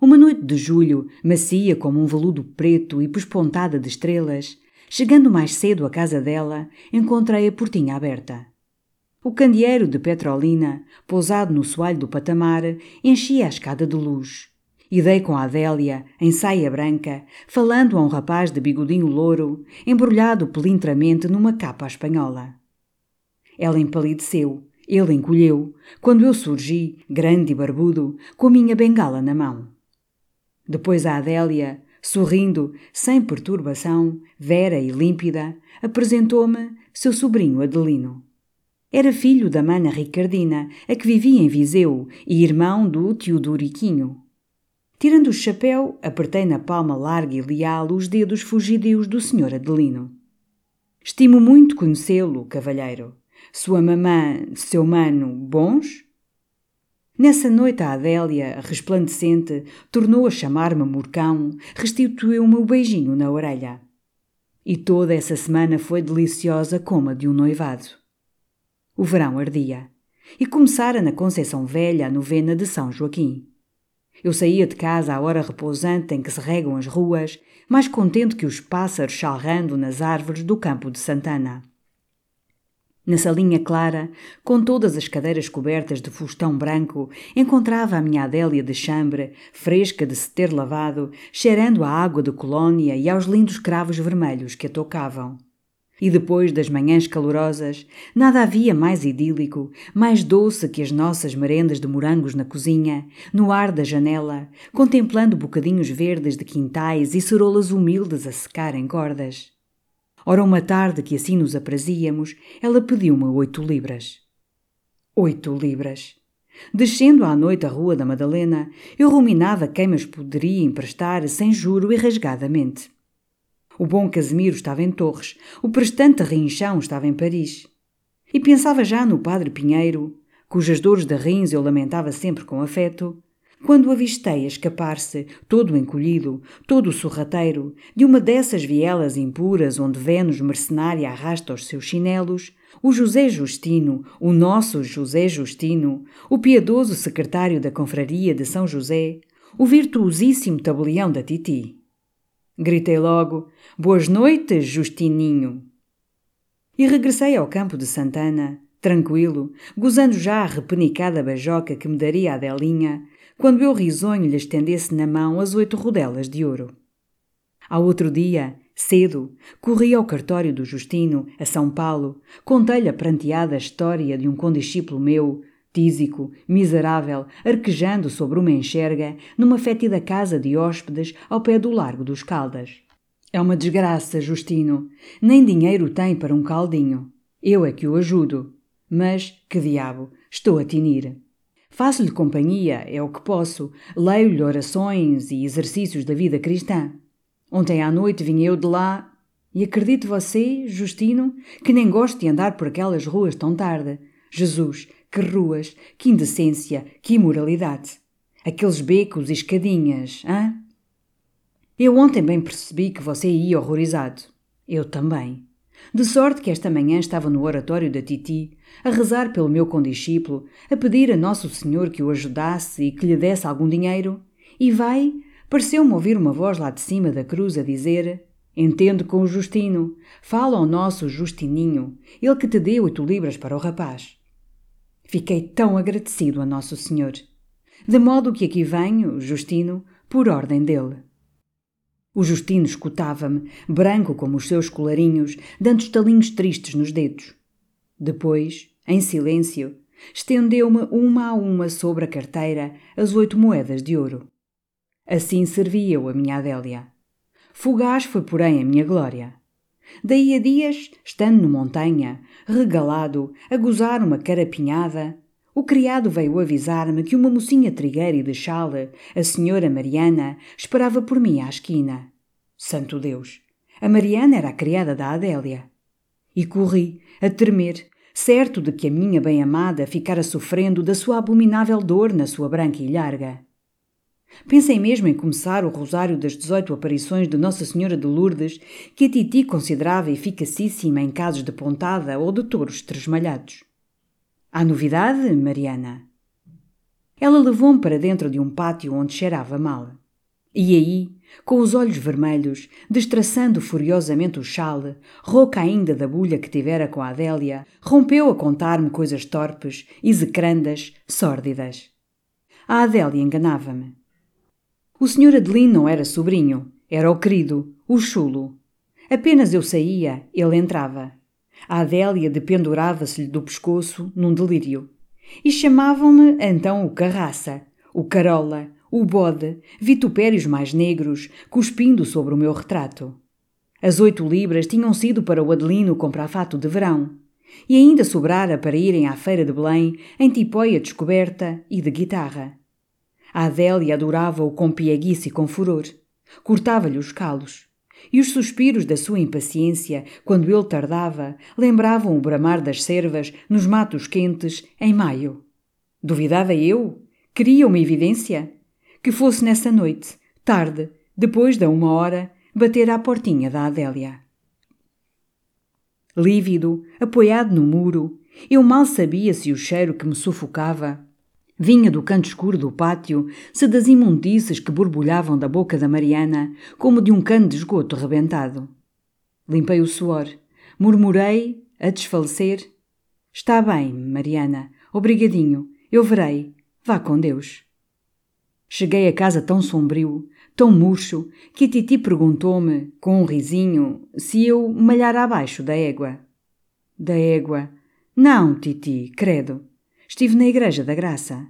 Uma noite de julho, macia como um veludo preto e pespontada de estrelas, chegando mais cedo à casa dela, encontrei a portinha aberta. O candeeiro de petrolina, pousado no soalho do patamar, enchia a escada de luz e dei com a Adélia, em saia branca, falando a um rapaz de bigodinho louro, embrulhado pelintramente numa capa espanhola. Ela empalideceu, ele encolheu, quando eu surgi, grande e barbudo, com a minha bengala na mão. Depois a Adélia, sorrindo, sem perturbação, vera e límpida, apresentou-me seu sobrinho Adelino. Era filho da mana Ricardina, a que vivia em Viseu, e irmão do tio Duriquinho. Tirando o chapéu, apertei na palma larga e leal os dedos fugidios do Sr. Adelino. Estimo muito conhecê-lo, cavalheiro. Sua mamã, seu mano, bons? Nessa noite a Adélia, resplandecente, tornou a chamar-me Murcão, restituiu-me o beijinho na orelha. E toda essa semana foi deliciosa como a de um noivado. O verão ardia. E começara na Conceição Velha a novena de São Joaquim. Eu saía de casa à hora repousante em que se regam as ruas, mais contente que os pássaros chalrando nas árvores do campo de Santana. Na salinha clara, com todas as cadeiras cobertas de fustão branco, encontrava a minha Adélia de chambre, fresca de se ter lavado, cheirando a água de colônia e aos lindos cravos vermelhos que a tocavam. E depois das manhãs calorosas, nada havia mais idílico, mais doce que as nossas merendas de morangos na cozinha, no ar da janela, contemplando bocadinhos verdes de quintais e cerolas humildes a secar em cordas. Ora, uma tarde que assim nos aprazíamos, ela pediu-me oito libras. Oito libras! Descendo à noite a Rua da Madalena, eu ruminava quem me poderia emprestar sem juro e rasgadamente. O bom Casimiro estava em Torres, o prestante Rinchão estava em Paris. E pensava já no padre Pinheiro, cujas dores de rins eu lamentava sempre com afeto, quando avistei a escapar-se, todo encolhido, todo sorrateiro, de uma dessas vielas impuras onde Vênus mercenária arrasta os seus chinelos, o José Justino, o nosso José Justino, o piedoso secretário da Confraria de São José, o virtuosíssimo tabelião da Titi. Gritei logo: Boas noites, Justininho! E regressei ao campo de Santana, tranquilo, gozando já a repenicada bajoca que me daria a Delinha, quando eu risonho lhe estendesse na mão as oito rodelas de ouro. Ao outro dia, cedo, corri ao cartório do Justino, a São Paulo, contei-lhe a pranteada história de um condiscípulo meu, tísico, miserável, arquejando sobre uma enxerga, numa fétida casa de hóspedes ao pé do Largo dos Caldas. É uma desgraça, Justino. Nem dinheiro tem para um caldinho. Eu é que o ajudo. Mas, que diabo, estou a tinir. Faço-lhe companhia, é o que posso. Leio-lhe orações e exercícios da vida cristã. Ontem à noite vim eu de lá e acredite você, Justino, que nem gosto de andar por aquelas ruas tão tarde. Jesus, que ruas, que indecência, que imoralidade. Aqueles becos e escadinhas, hã? Eu ontem bem percebi que você ia horrorizado. Eu também. De sorte que esta manhã estava no oratório da Titi, a rezar pelo meu condiscípulo, a pedir a Nosso Senhor que o ajudasse e que lhe desse algum dinheiro, e vai, pareceu-me ouvir uma voz lá de cima da cruz a dizer: Entendo com o Justino, fala ao nosso Justininho, ele que te deu oito libras para o rapaz. Fiquei tão agradecido a Nosso Senhor. De modo que aqui venho, Justino, por ordem dele. O Justino escutava-me, branco como os seus colarinhos, dando estalinhos tristes nos dedos. Depois, em silêncio, estendeu-me uma a uma sobre a carteira as oito moedas de ouro. Assim servi eu a minha Adélia. Fugaz foi, porém, a minha glória. Daí a dias, estando no montanha, regalado, a gozar uma carapinhada, o criado veio avisar-me que uma mocinha trigueira e de chale, a senhora Mariana, esperava por mim à esquina. Santo Deus! A Mariana era a criada da Adélia. E corri, a tremer, certo de que a minha bem-amada ficara sofrendo da sua abominável dor na sua branca larga. Pensei mesmo em começar o rosário das dezoito aparições de Nossa Senhora de Lourdes, que a Titi considerava eficacíssima em casos de pontada ou de touros tresmalhados. Há novidade, Mariana? Ela levou-me para dentro de um pátio onde cheirava mal. E aí, com os olhos vermelhos, destraçando furiosamente o chale, rouca ainda da bulha que tivera com a Adélia, rompeu a contar-me coisas torpes, execrandas, sórdidas. A Adélia enganava-me. O senhor Adelino não era sobrinho, era o querido, o chulo. Apenas eu saía, ele entrava. A Adélia dependurava-se-lhe do pescoço, num delírio. E chamavam-me então o Carraça, o Carola, o Bode, vitupérios mais negros, cuspindo sobre o meu retrato. As oito libras tinham sido para o Adelino comprar fato de verão. E ainda sobrara para irem à feira de Belém em tipóia descoberta e de guitarra. A Adélia adorava-o com pieguice e com furor. Cortava-lhe os calos. E os suspiros da sua impaciência, quando ele tardava, lembravam o bramar das cervas nos matos quentes em maio. Duvidava eu? Queria uma evidência? Que fosse nessa noite, tarde, depois da uma hora, bater à portinha da Adélia. Lívido, apoiado no muro, eu mal sabia se o cheiro que me sufocava Vinha do canto escuro do pátio, se das imundícies que borbulhavam da boca da Mariana, como de um cano de esgoto rebentado. Limpei o suor. Murmurei, a desfalecer. Está bem, Mariana. Obrigadinho. Eu verei. Vá com Deus. Cheguei a casa tão sombrio, tão murcho, que Titi perguntou-me, com um risinho, se eu malhara abaixo da égua. Da égua. Não, Titi, credo. Estive na Igreja da Graça.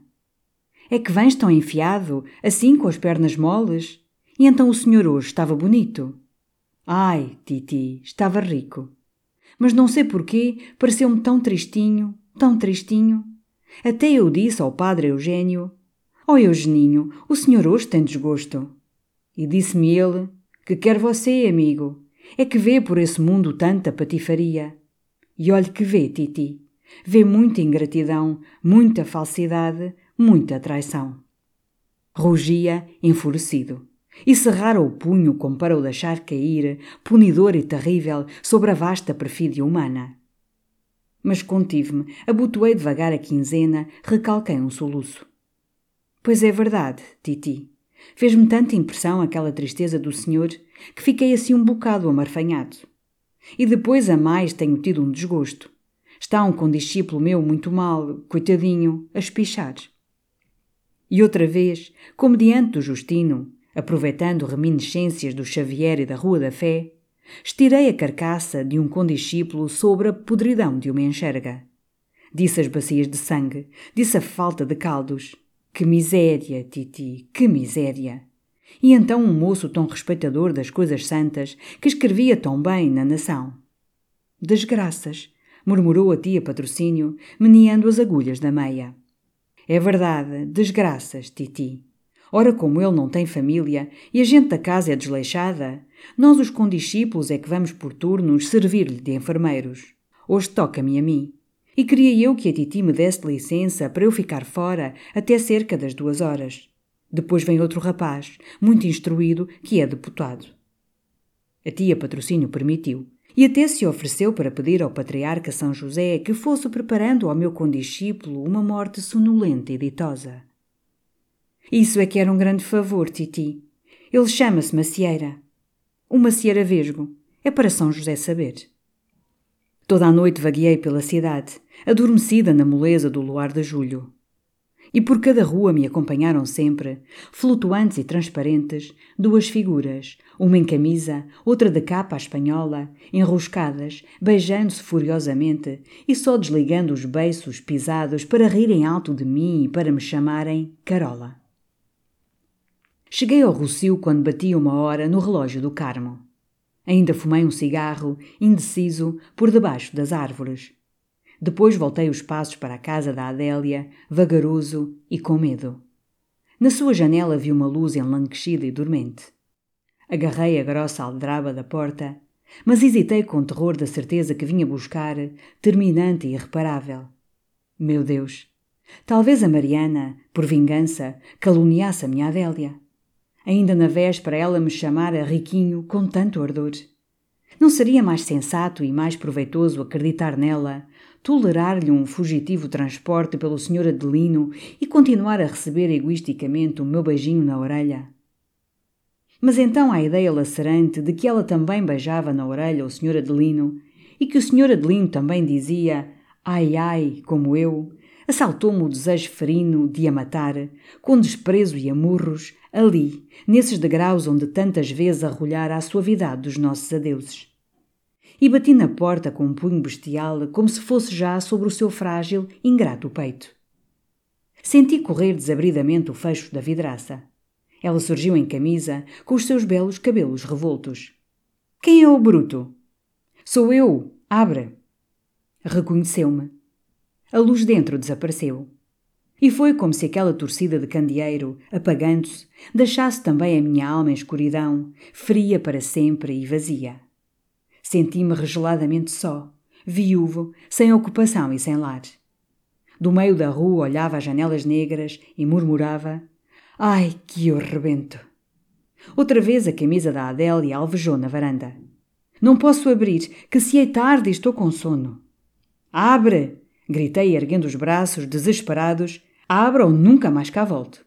É que vens tão enfiado, assim com as pernas moles? E então o senhor hoje estava bonito. Ai, Titi, estava rico. Mas não sei porquê, pareceu-me tão tristinho, tão tristinho. Até eu disse ao padre Eugênio: Ó oh, Eugeninho, o senhor hoje tem desgosto. E disse-me ele: Que quer você, amigo? É que vê por esse mundo tanta patifaria. E olhe que vê, Titi. Vê muita ingratidão, muita falsidade, muita traição. Rugia, enfurecido, e cerrara o punho como para o deixar cair, punidor e terrível, sobre a vasta perfídia humana. Mas contive-me, abotoei devagar a quinzena, recalquei um soluço. Pois é verdade, Titi. Fez-me tanta impressão aquela tristeza do senhor que fiquei assim um bocado amarfanhado. E depois a mais tenho tido um desgosto. Está um condiscípulo meu muito mal, coitadinho, a espichar. E outra vez, como diante do Justino, aproveitando reminiscências do Xavier e da Rua da Fé, estirei a carcaça de um condiscípulo sobre a podridão de uma enxerga. Disse as bacias de sangue, disse a falta de caldos. Que miséria, Titi, que miséria! E então um moço tão respeitador das coisas santas, que escrevia tão bem na nação. Desgraças, murmurou a tia Patrocínio, meneando as agulhas da meia. É verdade, desgraças, Titi. Ora, como ele não tem família e a gente da casa é desleixada, nós, os condiscípulos, é que vamos por turnos servir-lhe de enfermeiros. Hoje toca-me a mim. E queria eu que a Titi me desse licença para eu ficar fora até cerca das duas horas. Depois vem outro rapaz, muito instruído, que é deputado. A tia Patrocínio permitiu, e até se ofereceu para pedir ao patriarca São José que fosse preparando ao meu condiscípulo uma morte sonolenta e ditosa. Isso é que era um grande favor, Titi. Ele chama-se Macieira. O Macieira Vesgo. É para São José saber. Toda a noite vagueei pela cidade, adormecida na moleza do luar de julho. E por cada rua me acompanharam sempre, flutuantes e transparentes, duas figuras, uma em camisa, outra de capa à espanhola, enroscadas, beijando-se furiosamente e só desligando os beiços pisados para rirem alto de mim e para me chamarem Carola. Cheguei ao Rocio quando batia uma hora no relógio do Carmo. Ainda fumei um cigarro, indeciso, por debaixo das árvores. Depois voltei os passos para a casa da Adélia, vagaroso e com medo. Na sua janela vi uma luz enlanguecida e dormente. Agarrei a grossa aldraba da porta, mas hesitei com terror da certeza que vinha buscar, terminante e irreparável. Meu Deus! Talvez a Mariana, por vingança, caluniasse a minha Adélia. Ainda na véspera ela me chamara riquinho com tanto ardor. Não seria mais sensato e mais proveitoso acreditar nela, tolerar-lhe um fugitivo transporte pelo Sr. Adelino e continuar a receber egoisticamente o meu beijinho na orelha? Mas então a ideia lacerante de que ela também beijava na orelha o Sr. Adelino e que o Sr. Adelino também dizia ai ai, como eu, assaltou-me o desejo ferino de a matar, com desprezo e amurros, ali, nesses degraus onde tantas vezes arrulhara a suavidade dos nossos adeuses. E bati na porta com um punho bestial, como se fosse já sobre o seu frágil, ingrato peito. Senti correr desabridamente o fecho da vidraça. Ela surgiu em camisa, com os seus belos cabelos revoltos. Quem é o bruto? Sou eu. Abre. Reconheceu-me. A luz dentro desapareceu. E foi como se aquela torcida de candeeiro, apagando-se, deixasse também a minha alma em escuridão, fria para sempre e vazia. Senti-me regeladamente só, viúvo, sem ocupação e sem lar. Do meio da rua olhava as janelas negras e murmurava: Ai, que eu rebento! Outra vez a camisa da Adélia alvejou na varanda. Não posso abrir, que se é tarde e estou com sono. Abre! Gritei erguendo os braços, desesperados, Abra ou nunca mais cá volto.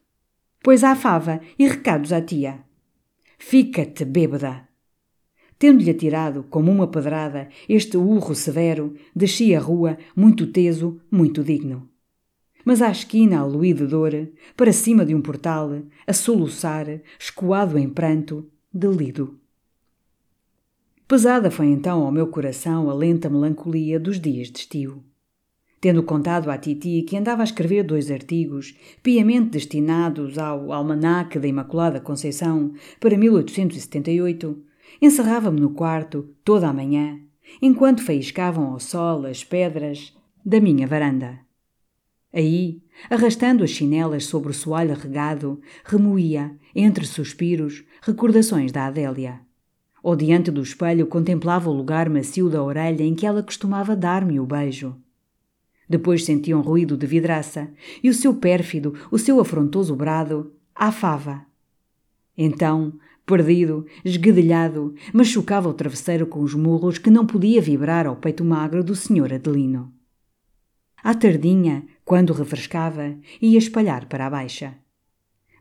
Pois há fava e recados à tia. Fica-te, bêbada! Tendo-lhe atirado, como uma pedrada, este urro severo, desci a rua, muito teso, muito digno. Mas à esquina, a luí de dor, para cima de um portal, a soluçar, escoado em pranto, delido. Pesada foi então ao meu coração a lenta melancolia dos dias de estio. Tendo contado à Titi que andava a escrever dois artigos, piamente destinados ao Almanaque da Imaculada Conceição para 1878, encerrava-me no quarto toda a manhã, enquanto faiscavam ao sol as pedras da minha varanda. Aí, arrastando as chinelas sobre o soalho regado, remoía, entre suspiros, recordações da Adélia. Ou diante do espelho contemplava o lugar macio da orelha em que ela costumava dar-me o beijo. Depois sentia um ruído de vidraça e o seu pérfido, o seu afrontoso brado: À fava. Então, perdido, esguedelhado, machucava o travesseiro com os murros que não podia vibrar ao peito magro do senhor Adelino. À tardinha, quando refrescava, ia espalhar para a baixa.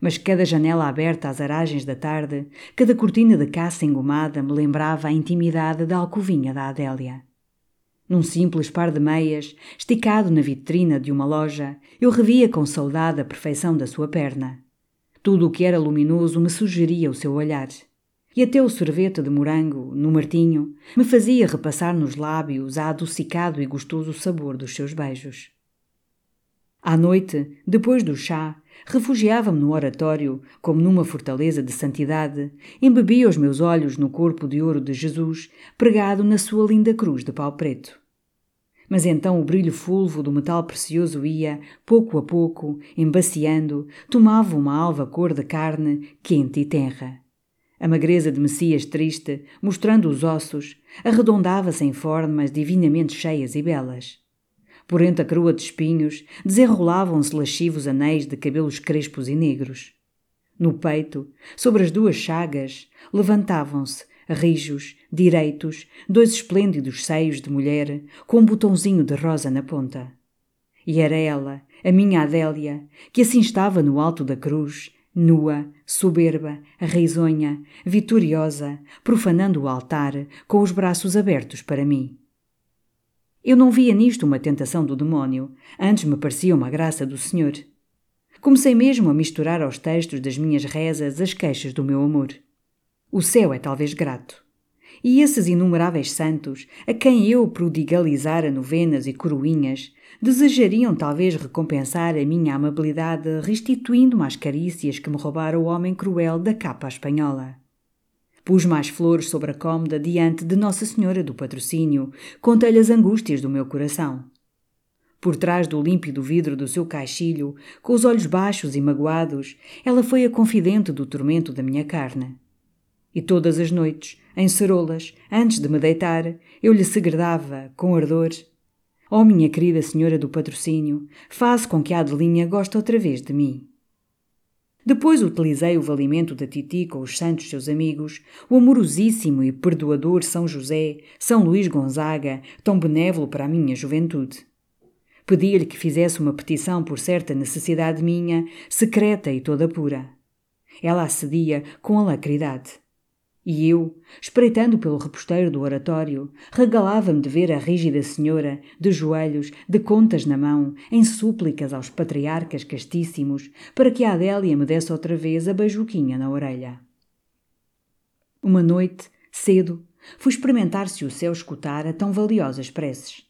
Mas cada janela aberta às aragens da tarde, cada cortina de caça engomada me lembrava a intimidade da alcovinha da Adélia. Num simples par de meias, esticado na vitrina de uma loja, eu revia com saudade a perfeição da sua perna. Tudo o que era luminoso me sugeria o seu olhar. E até o sorvete de morango, no martinho, me fazia repassar nos lábios a adocicado e gostoso sabor dos seus beijos. À noite, depois do chá, refugiava-me no oratório, como numa fortaleza de santidade, embebia os meus olhos no corpo de ouro de Jesus, pregado na sua linda cruz de pau preto. Mas então o brilho fulvo do metal precioso ia, pouco a pouco, embaciando, tomava uma alva cor de carne, quente e tenra. A magreza de Messias triste, mostrando os ossos, arredondava-se em formas divinamente cheias e belas. Por entre a crua de espinhos, desenrolavam-se lascivos anéis de cabelos crespos e negros. No peito, sobre as duas chagas, levantavam-se, rijos, direitos, dois esplêndidos seios de mulher, com um botãozinho de rosa na ponta. E era ela, a minha Adélia, que assim estava no alto da cruz, nua, soberba, risonha, vitoriosa, profanando o altar, com os braços abertos para mim. Eu não via nisto uma tentação do demónio, antes me parecia uma graça do Senhor. Comecei mesmo a misturar aos textos das minhas rezas as queixas do meu amor. O céu é talvez grato. E esses inumeráveis santos, a quem eu prodigalizara novenas e coroinhas, desejariam talvez recompensar a minha amabilidade restituindo-me as carícias que me roubara o homem cruel da capa espanhola. Pus mais flores sobre a cômoda diante de Nossa Senhora do Patrocínio, contei-lhe as angústias do meu coração. Por trás do límpido vidro do seu caixilho, com os olhos baixos e magoados, ela foi a confidente do tormento da minha carne. E todas as noites, em cerolas, antes de me deitar, eu lhe segredava, com ardor: Oh, minha querida senhora do patrocínio, faz com que a Adelinha goste outra vez de mim. Depois utilizei o valimento da Titi com os santos seus amigos, o amorosíssimo e perdoador São José, São Luís Gonzaga, tão benévolo para a minha juventude. Pedi-lhe que fizesse uma petição por certa necessidade minha, secreta e toda pura. Ela acedia com alacridade. E eu, espreitando pelo reposteiro do oratório, regalava-me de ver a rígida senhora, de joelhos, de contas na mão, em súplicas aos patriarcas castíssimos, para que a Adélia me desse outra vez a beijuquinha na orelha. Uma noite, cedo, fui experimentar se o céu escutara tão valiosas preces.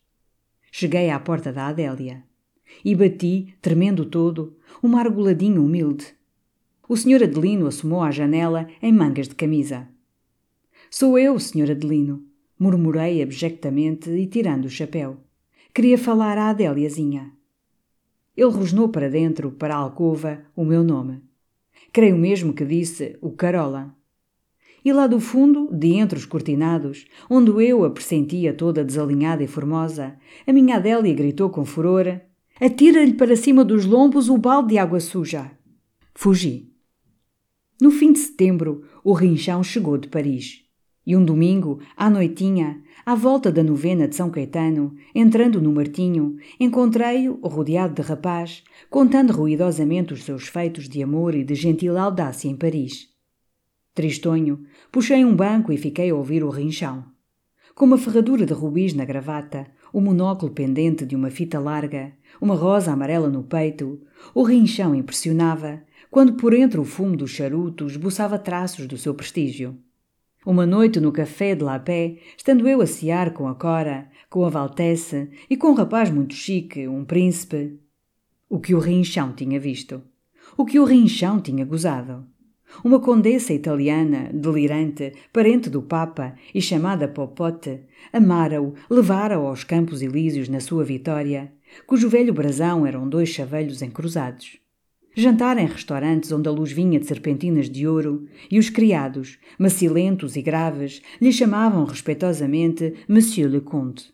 Cheguei à porta da Adélia e bati, tremendo todo, uma argoladinha humilde. O senhor Adelino assomou à janela em mangas de camisa. Sou eu, Sr. Adelino, murmurei abjectamente e tirando o chapéu. Queria falar à Adéliazinha. Ele rosnou para dentro, para a alcova, o meu nome. Creio mesmo que disse o Carola. E lá do fundo, de entre os cortinados, onde eu a pressentia toda desalinhada e formosa, a minha Adélia gritou com furor: Atira-lhe para cima dos lombos o balde de água suja. Fugi. No fim de setembro, o rinchão chegou de Paris. E um domingo, à noitinha, à volta da novena de São Caetano, entrando no Martinho, encontrei-o, rodeado de rapaz, contando ruidosamente os seus feitos de amor e de gentil audácia em Paris. Tristonho, puxei um banco e fiquei a ouvir o rinchão. Com uma ferradura de rubis na gravata, o monóculo pendente de uma fita larga, uma rosa amarela no peito, o rinchão impressionava, quando por entre o fumo dos charutos esboçava traços do seu prestígio. Uma noite no café de La Paix, estando eu a cear com a Cora, com a Valtesse e com um rapaz muito chique, um príncipe. O que o rinchão tinha visto. O que o rinchão tinha gozado. Uma condessa italiana, delirante, parente do Papa e chamada Popote, amara-o, levara-o aos Campos Elíseos na sua vitória, cujo velho brasão eram dois chavelhos encruzados. Jantar em restaurantes onde a luz vinha de serpentinas de ouro e os criados, macilentos e graves, lhe chamavam respeitosamente Monsieur le Comte.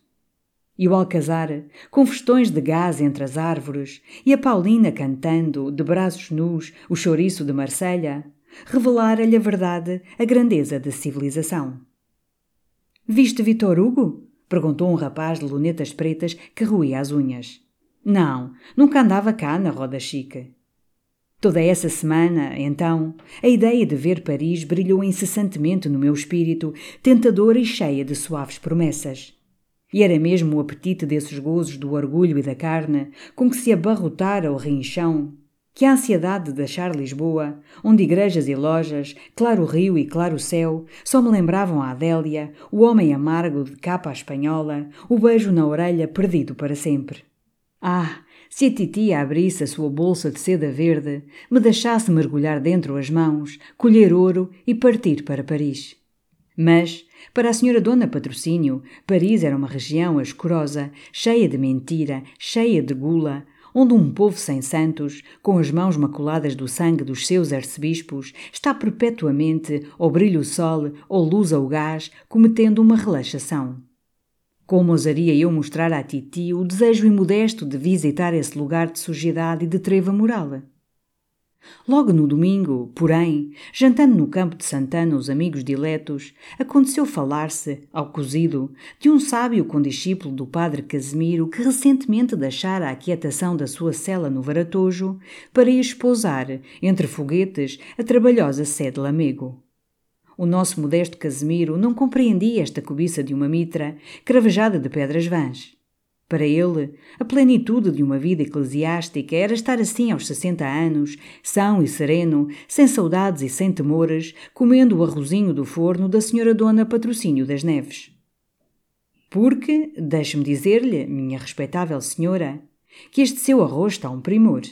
E o alcazar, com festões de gás entre as árvores, e a Paulina cantando, de braços nus, o chouriço de Marselha, revelara-lhe a verdade, a grandeza da civilização. Viste Vitor Hugo? perguntou um rapaz de lunetas pretas que ruía as unhas. Não, nunca andava cá na roda chique. Toda essa semana, então, a ideia de ver Paris brilhou incessantemente no meu espírito, tentadora e cheia de suaves promessas. E era mesmo o apetite desses gozos do orgulho e da carne com que se abarrotara o rinchão, que a ansiedade de deixar Lisboa, onde igrejas e lojas, claro rio e claro céu, só me lembravam a Adélia, o homem amargo de capa espanhola, o beijo na orelha perdido para sempre. Ah, se a titia abrisse a sua bolsa de seda verde, me deixasse mergulhar dentro as mãos, colher ouro e partir para Paris. Mas, para a senhora Dona Patrocínio, Paris era uma região escurosa, cheia de mentira, cheia de gula, onde um povo sem santos, com as mãos maculadas do sangue dos seus arcebispos, está perpetuamente, ou brilha o sol, ou luza o gás, cometendo uma relaxação. Como ousaria eu mostrar à Titi o desejo imodesto de visitar esse lugar de sujidade e de treva moral? Logo no domingo, porém, jantando no campo de Santana os amigos diletos, aconteceu falar-se, ao cozido, de um sábio condiscípulo do padre Casimiro que recentemente deixara a quietação da sua cela no Varatojo para ir esposar, entre foguetes, a trabalhosa sede Lamego. O nosso modesto Casimiro não compreendia esta cobiça de uma mitra cravejada de pedras vãs. Para ele, a plenitude de uma vida eclesiástica era estar assim aos 60 anos, são e sereno, sem saudades e sem temores, comendo o arrozinho do forno da senhora Dona Patrocínio das Neves. Porque, deixe-me dizer-lhe, minha respeitável senhora, que este seu arroz está um primor.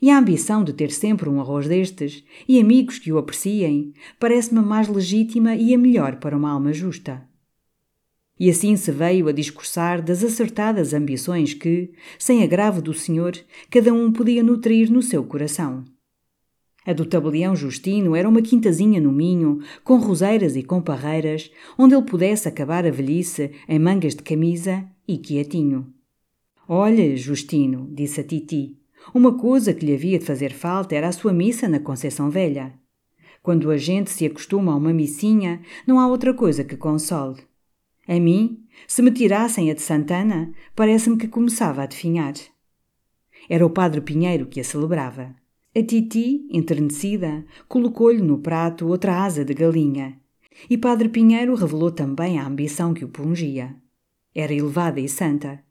E a ambição de ter sempre um arroz destes, e amigos que o apreciem, parece-me mais legítima e a melhor para uma alma justa. E assim se veio a discursar das acertadas ambições que, sem agravo do senhor, cada um podia nutrir no seu coração. A do tabelião Justino era uma quintazinha no Minho, com roseiras e com parreiras, onde ele pudesse acabar a velhice em mangas de camisa e quietinho. Olha, Justino, disse a Titi, uma coisa que lhe havia de fazer falta era a sua missa na Conceição Velha. Quando a gente se acostuma a uma missinha, não há outra coisa que console. A mim, se me tirassem a de Santana, parece-me que começava a definhar. Era o padre Pinheiro que a celebrava. A Titi, enternecida, colocou-lhe no prato outra asa de galinha. E padre Pinheiro revelou também a ambição que o pungia. Era elevada e santa.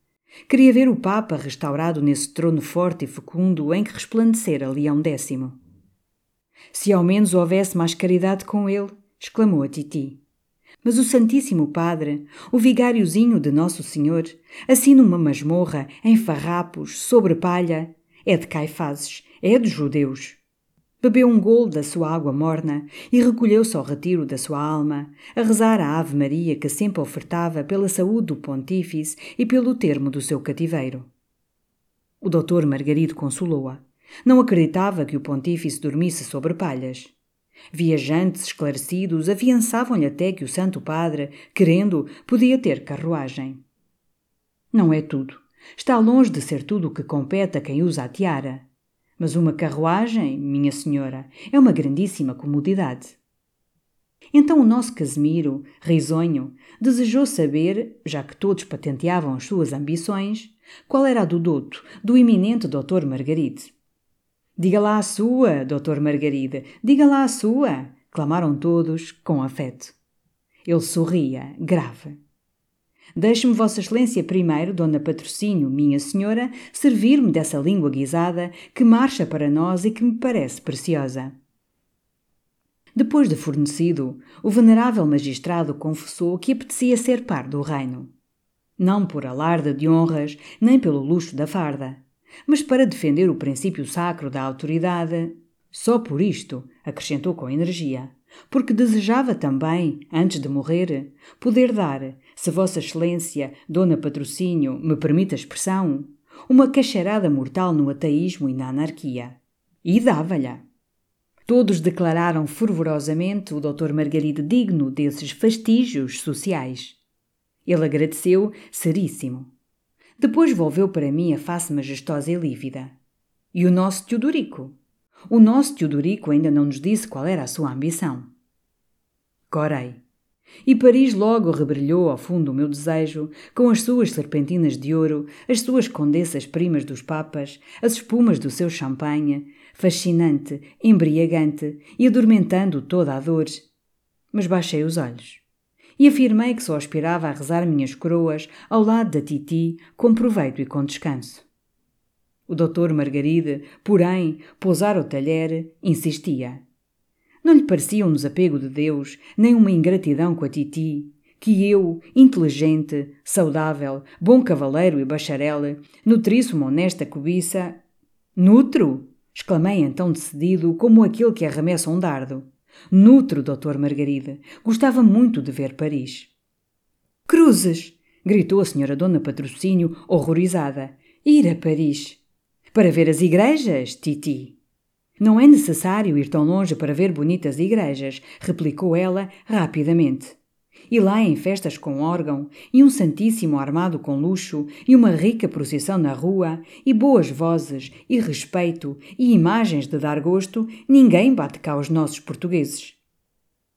Queria ver o Papa restaurado nesse trono forte e fecundo em que resplandecera Leão X. Se ao menos houvesse mais caridade com ele, exclamou a Titi. Mas o Santíssimo Padre, o vigáriozinho de Nosso Senhor, assim numa masmorra, em farrapos, sobre palha, é de caifazes, é dos judeus. Bebeu um golo da sua água morna e recolheu-se ao retiro da sua alma, a rezar a Ave Maria que sempre ofertava pela saúde do pontífice e pelo termo do seu cativeiro. O doutor Margarido consolou-a. Não acreditava que o pontífice dormisse sobre palhas. Viajantes esclarecidos afiançavam-lhe até que o Santo Padre, querendo, podia ter carruagem. Não é tudo. Está longe de ser tudo o que compete a quem usa a tiara. Mas uma carruagem, minha senhora, é uma grandíssima comodidade. Então o nosso Casimiro, risonho, desejou saber, já que todos patenteavam as suas ambições, qual era a do douto, do iminente doutor Margaride. Diga lá a sua, doutor Margarida, diga lá a sua, clamaram todos com afeto. Ele sorria, grave. Deixe-me Vossa Excelência primeiro, Dona Patrocínio, minha senhora, servir-me dessa língua guisada que marcha para nós e que me parece preciosa. Depois de fornecido, o venerável magistrado confessou que apetecia ser par do reino. Não por alarde de honras, nem pelo luxo da farda mas para defender o princípio sacro da autoridade. Só por isto, acrescentou com energia, porque desejava também, antes de morrer, poder dar, se Vossa Excelência, Dona Patrocínio, me permite a expressão, uma cacharada mortal no ateísmo e na anarquia. E dava-lhe. Todos declararam fervorosamente o Dr. Margarido digno desses fastígios sociais. Ele agradeceu, seríssimo. Depois volveu para mim a face majestosa e lívida. E o nosso Teodorico? O nosso Teodorico ainda não nos disse qual era a sua ambição. Corei. E Paris logo rebrilhou ao fundo o meu desejo, com as suas serpentinas de ouro, as suas condessas primas dos papas, as espumas do seu champanhe, fascinante, embriagante e adormentando toda a dor. Mas baixei os olhos. E afirmei que só aspirava a rezar minhas coroas ao lado da Titi, com proveito e com descanso. O doutor Margaride, porém, pousar o talher, insistia. Não lhe parecia um desapego de Deus, nem uma ingratidão com a Titi, que eu, inteligente, saudável, bom cavaleiro e bacharel, nutrisse uma honesta cobiça. Nutro! exclamei então decidido, como aquele que arremessa um dardo. Nutro, doutor Margarida. Gostava muito de ver Paris. Cruzes! gritou a senhora Dona Patrocínio, horrorizada. Ir a Paris. Para ver as igrejas, Titi. Não é necessário ir tão longe para ver bonitas igrejas, replicou ela rapidamente. E lá em festas com órgão, e um santíssimo armado com luxo, e uma rica procissão na rua, e boas vozes, e respeito, e imagens de dar gosto, ninguém bate cá os nossos portugueses.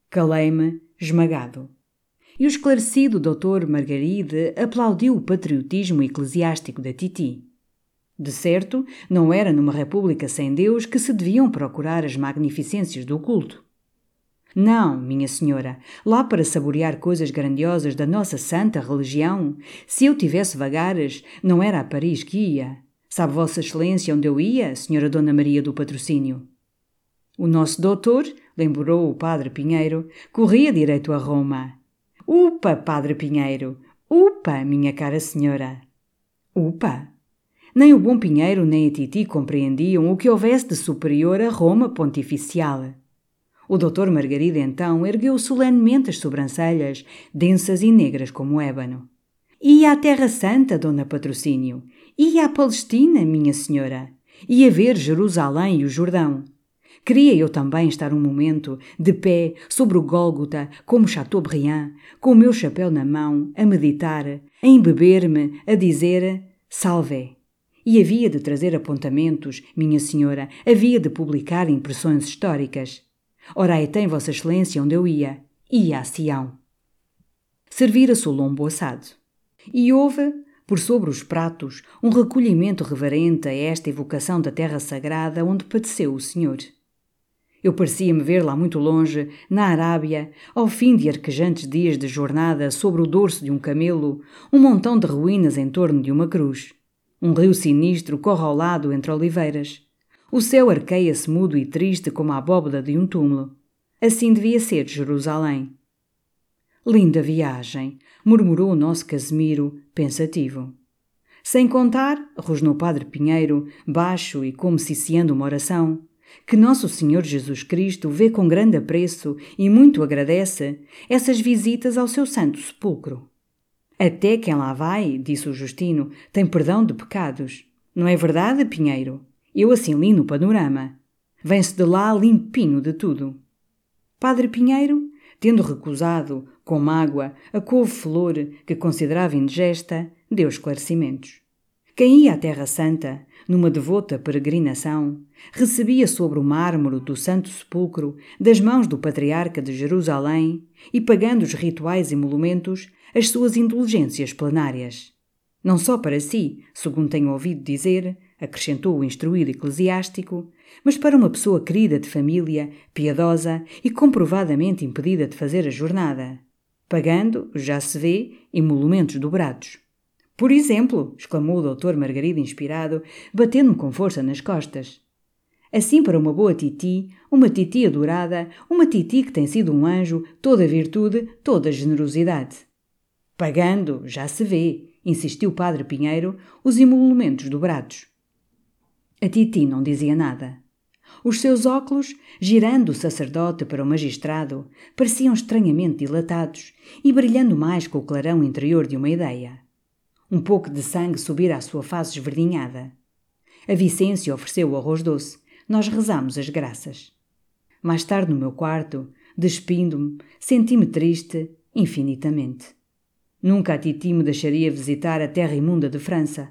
Calei-me, esmagado. E o esclarecido doutor Margaride aplaudiu o patriotismo eclesiástico da Titi. De certo, não era numa república sem Deus que se deviam procurar as magnificências do culto. Não, minha senhora, lá para saborear coisas grandiosas da nossa santa religião, se eu tivesse vagares, não era a Paris que ia. Sabe Vossa Excelência onde eu ia, senhora Dona Maria do Patrocínio? O nosso doutor, lembrou o Padre Pinheiro, corria direito a Roma. Upa, Padre Pinheiro! Upa, minha cara senhora! Upa! Nem o bom Pinheiro nem a Titi compreendiam o que houvesse de superior a Roma pontificial. O doutor Margarida então ergueu solenemente as sobrancelhas, densas e negras como ébano. Ia à Terra Santa, Dona Patrocínio. Ia à Palestina, minha senhora. Ia ver Jerusalém e o Jordão. Queria eu também estar um momento, de pé, sobre o Gólgota, como Chateaubriand, com o meu chapéu na mão, a meditar, a embeber-me, a dizer Salve. E havia de trazer apontamentos, minha senhora, havia de publicar impressões históricas. Ora, aí tem Vossa Excelência onde eu ia. Ia a Sião. Servira-se o lombo assado. E houve, por sobre os pratos, um recolhimento reverente a esta evocação da terra sagrada onde padeceu o Senhor. Eu parecia-me ver lá muito longe, na Arábia, ao fim de arquejantes dias de jornada sobre o dorso de um camelo, um montão de ruínas em torno de uma cruz. Um rio sinistro corre ao lado entre oliveiras. O céu arqueia-se mudo e triste como a abóbada de um túmulo. Assim devia ser Jerusalém. Linda viagem, murmurou o nosso Casimiro, pensativo. Sem contar, rosnou Padre Pinheiro, baixo e como ciciando uma oração, que Nosso Senhor Jesus Cristo vê com grande apreço e muito agradece essas visitas ao seu santo sepulcro. Até quem lá vai, disse o Justino, tem perdão de pecados. Não é verdade, Pinheiro? Eu assim li no panorama. Vem-se de lá limpinho de tudo. Padre Pinheiro, tendo recusado, com mágoa, a couve-flor que considerava indigesta, deu esclarecimentos. Quem ia à Terra Santa, numa devota peregrinação, recebia sobre o mármore do Santo Sepulcro, das mãos do Patriarca de Jerusalém, e pagando os rituais e monumentos, as suas indulgências plenárias. Não só para si, segundo tenho ouvido dizer, acrescentou o instruído eclesiástico, mas para uma pessoa querida de família, piedosa e comprovadamente impedida de fazer a jornada, pagando, já se vê, emolumentos dobrados. Por exemplo, exclamou o doutor Margarida inspirado, batendo-me com força nas costas. Assim para uma boa titi, uma titi adorada, uma titi que tem sido um anjo, toda virtude, toda generosidade. Pagando, já se vê, insistiu Padre Pinheiro, os emolumentos dobrados. A Titi não dizia nada. Os seus óculos, girando o sacerdote para o magistrado, pareciam estranhamente dilatados e brilhando mais com o clarão interior de uma ideia. Um pouco de sangue subira à sua face esverdinhada. A Vicência ofereceu o arroz doce. Nós rezamos as graças. Mais tarde, no meu quarto, despindo-me, senti-me triste infinitamente. Nunca a Titi me deixaria visitar a terra imunda de França.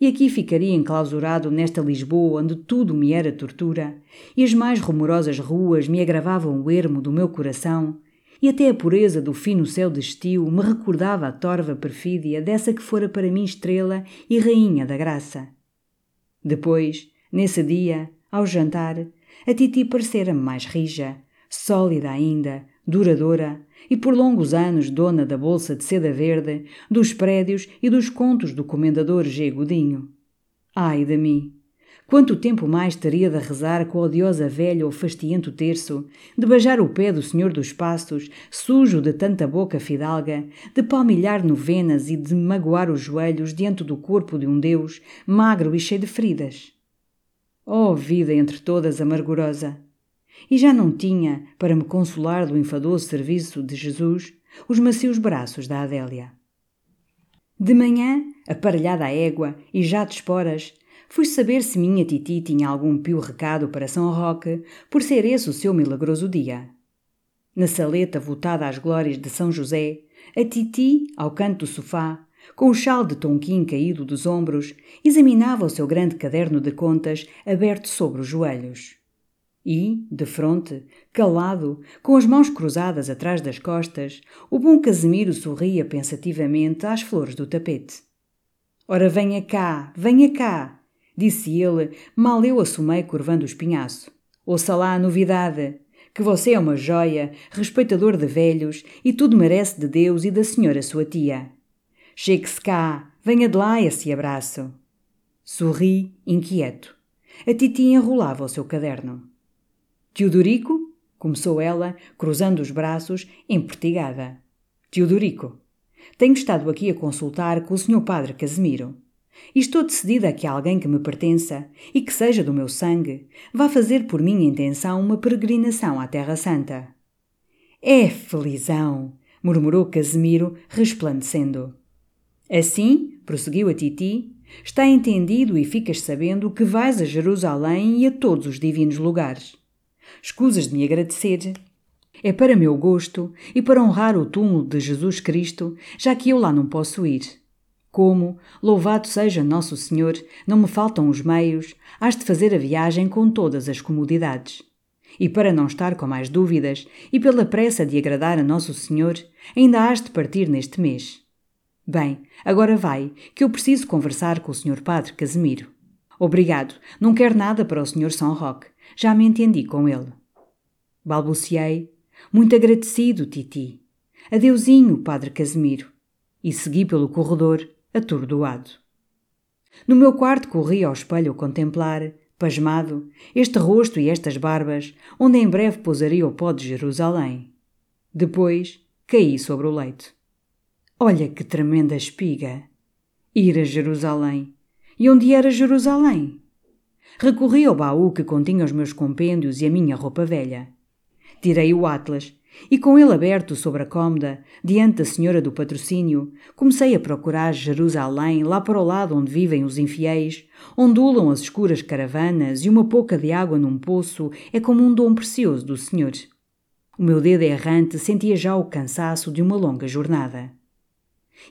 E aqui ficaria enclausurado nesta Lisboa onde tudo me era tortura, e as mais rumorosas ruas me agravavam o ermo do meu coração, e até a pureza do fino céu de estio me recordava a torva perfídia dessa que fora para mim estrela e rainha da graça. Depois, nesse dia, ao jantar, a Titi parecera-me mais rija, sólida ainda, duradoura, e por longos anos dona da bolsa de seda verde, dos prédios e dos contos do comendador G. Godinho. Ai de mim! Quanto tempo mais teria de rezar com a odiosa velha ou fastiento terço, de beijar o pé do senhor dos passos, sujo de tanta boca fidalga, de palmilhar novenas e de magoar os joelhos diante do corpo de um Deus, magro e cheio de feridas. Oh, vida entre todas amargurosa! E já não tinha, para me consolar do enfadoso serviço de Jesus, os macios braços da Adélia. De manhã, aparelhada a égua e já de esporas, Fui saber se minha titi tinha algum pio recado para São Roque, por ser esse o seu milagroso dia. Na saleta votada às glórias de São José, a titi, ao canto do sofá, com o chal de tonquim caído dos ombros, examinava o seu grande caderno de contas aberto sobre os joelhos. E, de fronte, calado, com as mãos cruzadas atrás das costas, o bom Casimiro sorria pensativamente às flores do tapete. Ora, venha cá, venha cá, disse ele, mal eu assumei curvando o espinhaço. Ouça lá a novidade, que você é uma joia, respeitador de velhos, e tudo merece de Deus e da senhora sua tia. Chegue-se cá, venha de lá esse abraço. Sorri, inquieto. A titi enrolava o seu caderno. Teodorico? Começou ela, cruzando os braços, empertigada. Teodorico. Tenho estado aqui a consultar com o senhor padre Casimiro. E estou decidida a que alguém que me pertença e que seja do meu sangue vá fazer por minha intenção uma peregrinação à Terra Santa. É felizão! murmurou Casimiro, resplandecendo. Assim, prosseguiu a Titi, está entendido e ficas sabendo que vais a Jerusalém e a todos os divinos lugares. Escusas de me agradecer. É para meu gosto e para honrar o túmulo de Jesus Cristo, já que eu lá não posso ir. Como, louvado seja Nosso Senhor, não me faltam os meios, has de fazer a viagem com todas as comodidades. E para não estar com mais dúvidas, e pela pressa de agradar a Nosso Senhor, ainda has de partir neste mês. Bem, agora vai, que eu preciso conversar com o Sr. Padre Casimiro. Obrigado, não quero nada para o Sr. São Roque, já me entendi com ele. Balbuciei, muito agradecido, Titi. Adeusinho, Padre Casimiro. E segui pelo corredor, atordoado. No meu quarto corri ao espelho a contemplar, pasmado, este rosto e estas barbas, onde em breve pousaria o pó de Jerusalém. Depois caí sobre o leito. Olha que tremenda espiga! Ir a Jerusalém. E onde era Jerusalém? Recorri ao baú que continha os meus compêndios e a minha roupa velha. Tirei o atlas e com ele aberto sobre a cômoda, diante da Senhora do Patrocínio, comecei a procurar Jerusalém, lá para o lado onde vivem os infiéis, ondulam as escuras caravanas e uma pouca de água num poço é como um dom precioso do Senhor. O meu dedo errante sentia já o cansaço de uma longa jornada.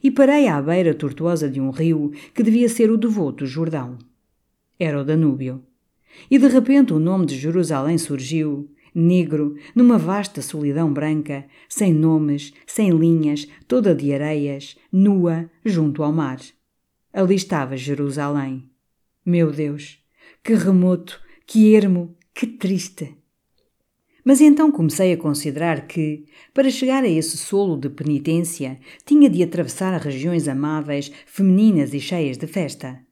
E parei à beira tortuosa de um rio que devia ser o devoto Jordão. Era o Danúbio. E de repente o nome de Jerusalém surgiu, negro, numa vasta solidão branca, sem nomes, sem linhas, toda de areias, nua, junto ao mar. Ali estava Jerusalém. Meu Deus, que remoto, que ermo, que triste! Mas então comecei a considerar que, para chegar a esse solo de penitência, tinha de atravessar regiões amáveis, femininas e cheias de festa.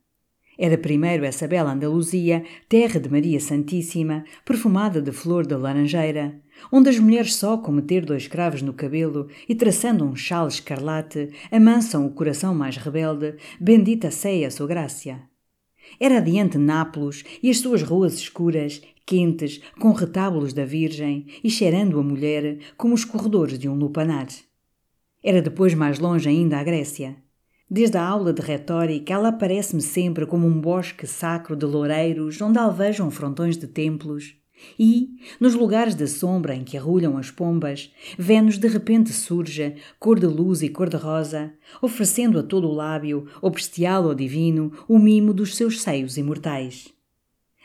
Era primeiro essa bela Andaluzia, terra de Maria Santíssima, perfumada de flor da laranjeira, onde as mulheres só com meter dois cravos no cabelo e traçando um chal escarlate amansam o coração mais rebelde, bendita seja a sua graça. Era adiante Nápoles e as suas ruas escuras, quentes, com retábulos da Virgem e cheirando a mulher como os corredores de um lupanar. Era depois mais longe ainda a Grécia. Desde a aula de retórica, ela aparece-me sempre como um bosque sacro de loureiros onde alvejam frontões de templos, E, nos lugares da sombra em que arrulham as pombas, Vênus de repente surge, cor de luz e cor de rosa, oferecendo a todo o lábio, ou bestial ou divino, o mimo dos seus seios imortais.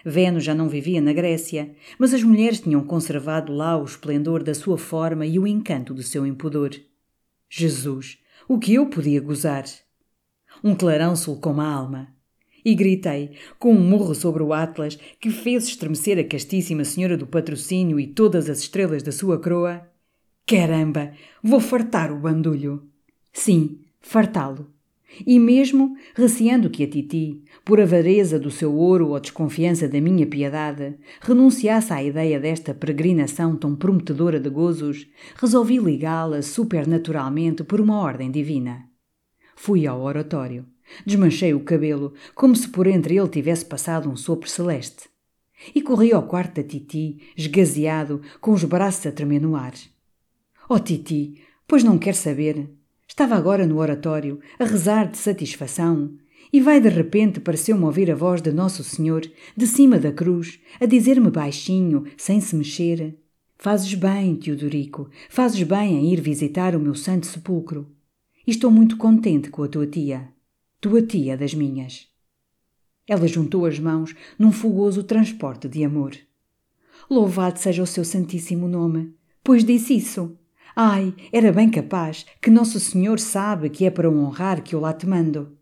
Vênus já não vivia na Grécia, mas as mulheres tinham conservado lá o esplendor da sua forma e o encanto do seu impudor. Jesus, o que eu podia gozar? Um clarão sulcou a alma. E gritei, com um murro sobre o Atlas que fez estremecer a castíssima senhora do patrocínio e todas as estrelas da sua croa: Caramba, vou fartar o bandulho! Sim, fartá-lo. E mesmo, receando que a Titi, por avareza do seu ouro ou desconfiança da minha piedade, renunciasse à ideia desta peregrinação tão prometedora de gozos, resolvi ligá-la supernaturalmente por uma ordem divina. Fui ao oratório. Desmanchei o cabelo, como se por entre ele tivesse passado um sopro celeste. E corri ao quarto da Titi, esgazeado, com os braços a tremer no ar. Oh, Titi, pois não quer saber? Estava agora no oratório, a rezar de satisfação, e vai de repente pareceu-me ouvir a voz de Nosso Senhor, de cima da cruz, a dizer-me baixinho, sem se mexer: Fazes bem, Teodorico, fazes bem em ir visitar o meu santo sepulcro. E estou muito contente com a tua tia tua tia das minhas. Ela juntou as mãos num fogoso transporte de amor. Louvado seja o seu santíssimo nome, pois disse isso. Ai, era bem capaz, que Nosso Senhor sabe que é para honrar que eu lá te mando.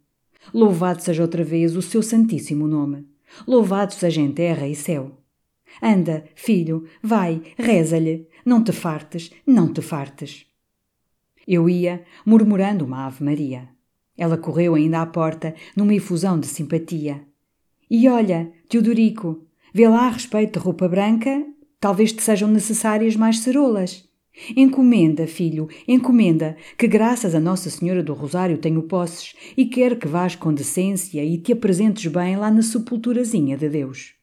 Louvado seja outra vez o seu santíssimo nome. Louvado seja em terra e céu. Anda, filho, vai, reza-lhe. Não te fartes, não te fartes. Eu ia, murmurando uma Ave Maria. Ela correu ainda à porta, numa efusão de simpatia. E olha, Teodorico, vê lá a respeito de roupa branca, talvez te sejam necessárias mais cerolas. Encomenda, filho, encomenda, que graças a Nossa Senhora do Rosário tenho posses e quero que vás com decência e te apresentes bem lá na sepulturazinha de Deus.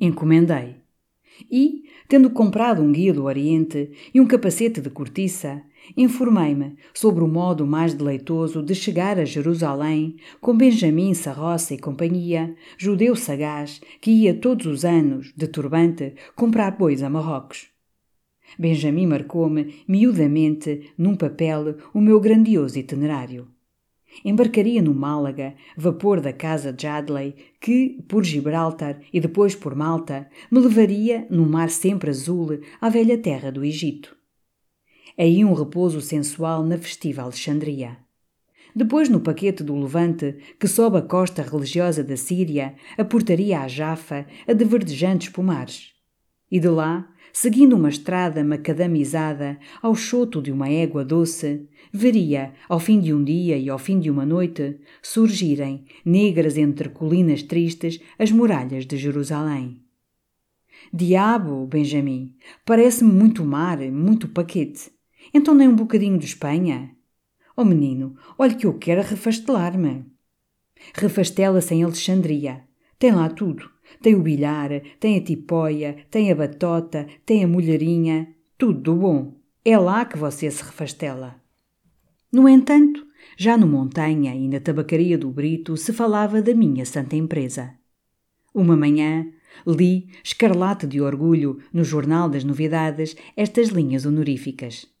Encomendei. E, tendo comprado um guia do Oriente e um capacete de cortiça, informei-me sobre o modo mais deleitoso de chegar a Jerusalém com Benjamin Sarroça e companhia, judeu sagaz que ia todos os anos, de turbante, comprar bois a Marrocos. Benjamin marcou-me, miudamente, num papel, o meu grandioso itinerário. Embarcaria no Málaga, vapor da casa de Adley, que, por Gibraltar e depois por Malta, me levaria, num mar sempre azul, à velha terra do Egito aí um repouso sensual na festiva Alexandria. Depois, no paquete do Levante, que sobe a costa religiosa da Síria, a Jafa, a de verdejantes pomares. E de lá, seguindo uma estrada macadamizada ao choto de uma égua doce, veria, ao fim de um dia e ao fim de uma noite, surgirem, negras entre colinas tristes, as muralhas de Jerusalém. Diabo, Benjamin, parece-me muito mar, muito paquete. Então nem um bocadinho de Espanha? Oh menino, olhe que eu quero refastelar-me. Refastela-se em Alexandria. Tem lá tudo. Tem o bilhar, tem a tipóia, tem a batota, tem a mulherinha. Tudo do bom. É lá que você se refastela. No entanto, já no Montanha e na tabacaria do Brito se falava da minha santa empresa. Uma manhã, li, escarlate de orgulho, no Jornal das Novidades, estas linhas honoríficas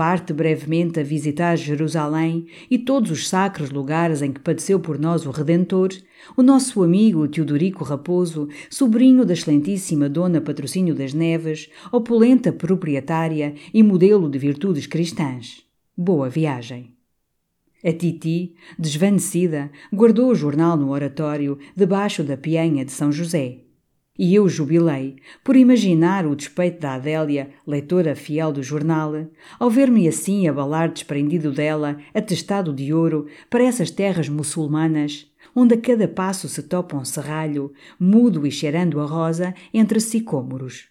parte brevemente a visitar Jerusalém e todos os sacros lugares em que padeceu por nós o Redentor, o nosso amigo Teodorico Raposo, sobrinho da excelentíssima Dona Patrocínio das Neves, opulenta proprietária e modelo de virtudes cristãs. Boa viagem. A Titi, desvanecida, guardou o jornal no oratório, debaixo da pianha de São José. E eu jubilei, por imaginar o despeito da Adélia, leitora fiel do jornal, ao ver-me assim abalar desprendido dela, atestado de ouro, para essas terras muçulmanas, onde a cada passo se topa um serralho, mudo e cheirando a rosa, entre sicômoros.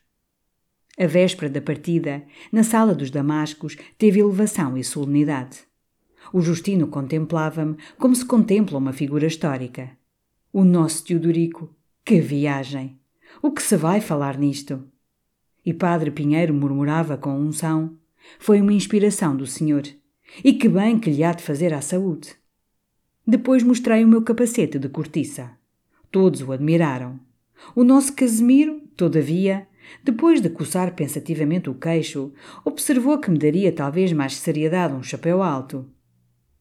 A véspera da partida, na sala dos Damascos, teve elevação e solenidade. O Justino contemplava-me como se contempla uma figura histórica. O nosso Teodorico, que viagem! O que se vai falar nisto? E Padre Pinheiro murmurava com unção: Foi uma inspiração do Senhor. E que bem que lhe há de fazer à saúde. Depois mostrei o meu capacete de cortiça. Todos o admiraram. O nosso Casimiro Todavia, depois de coçar pensativamente o queixo, observou que me daria talvez mais seriedade um chapéu alto.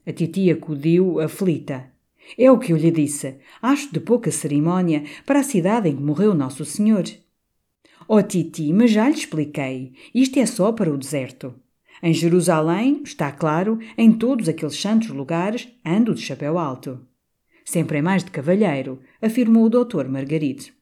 A titi acudiu aflita. É o que eu lhe disse. Acho de pouca cerimónia para a cidade em que morreu Nosso Senhor. Oh, Titi, mas já lhe expliquei. Isto é só para o deserto. Em Jerusalém, está claro, em todos aqueles santos lugares, ando de chapéu alto. Sempre é mais de cavalheiro, afirmou o doutor Margaride.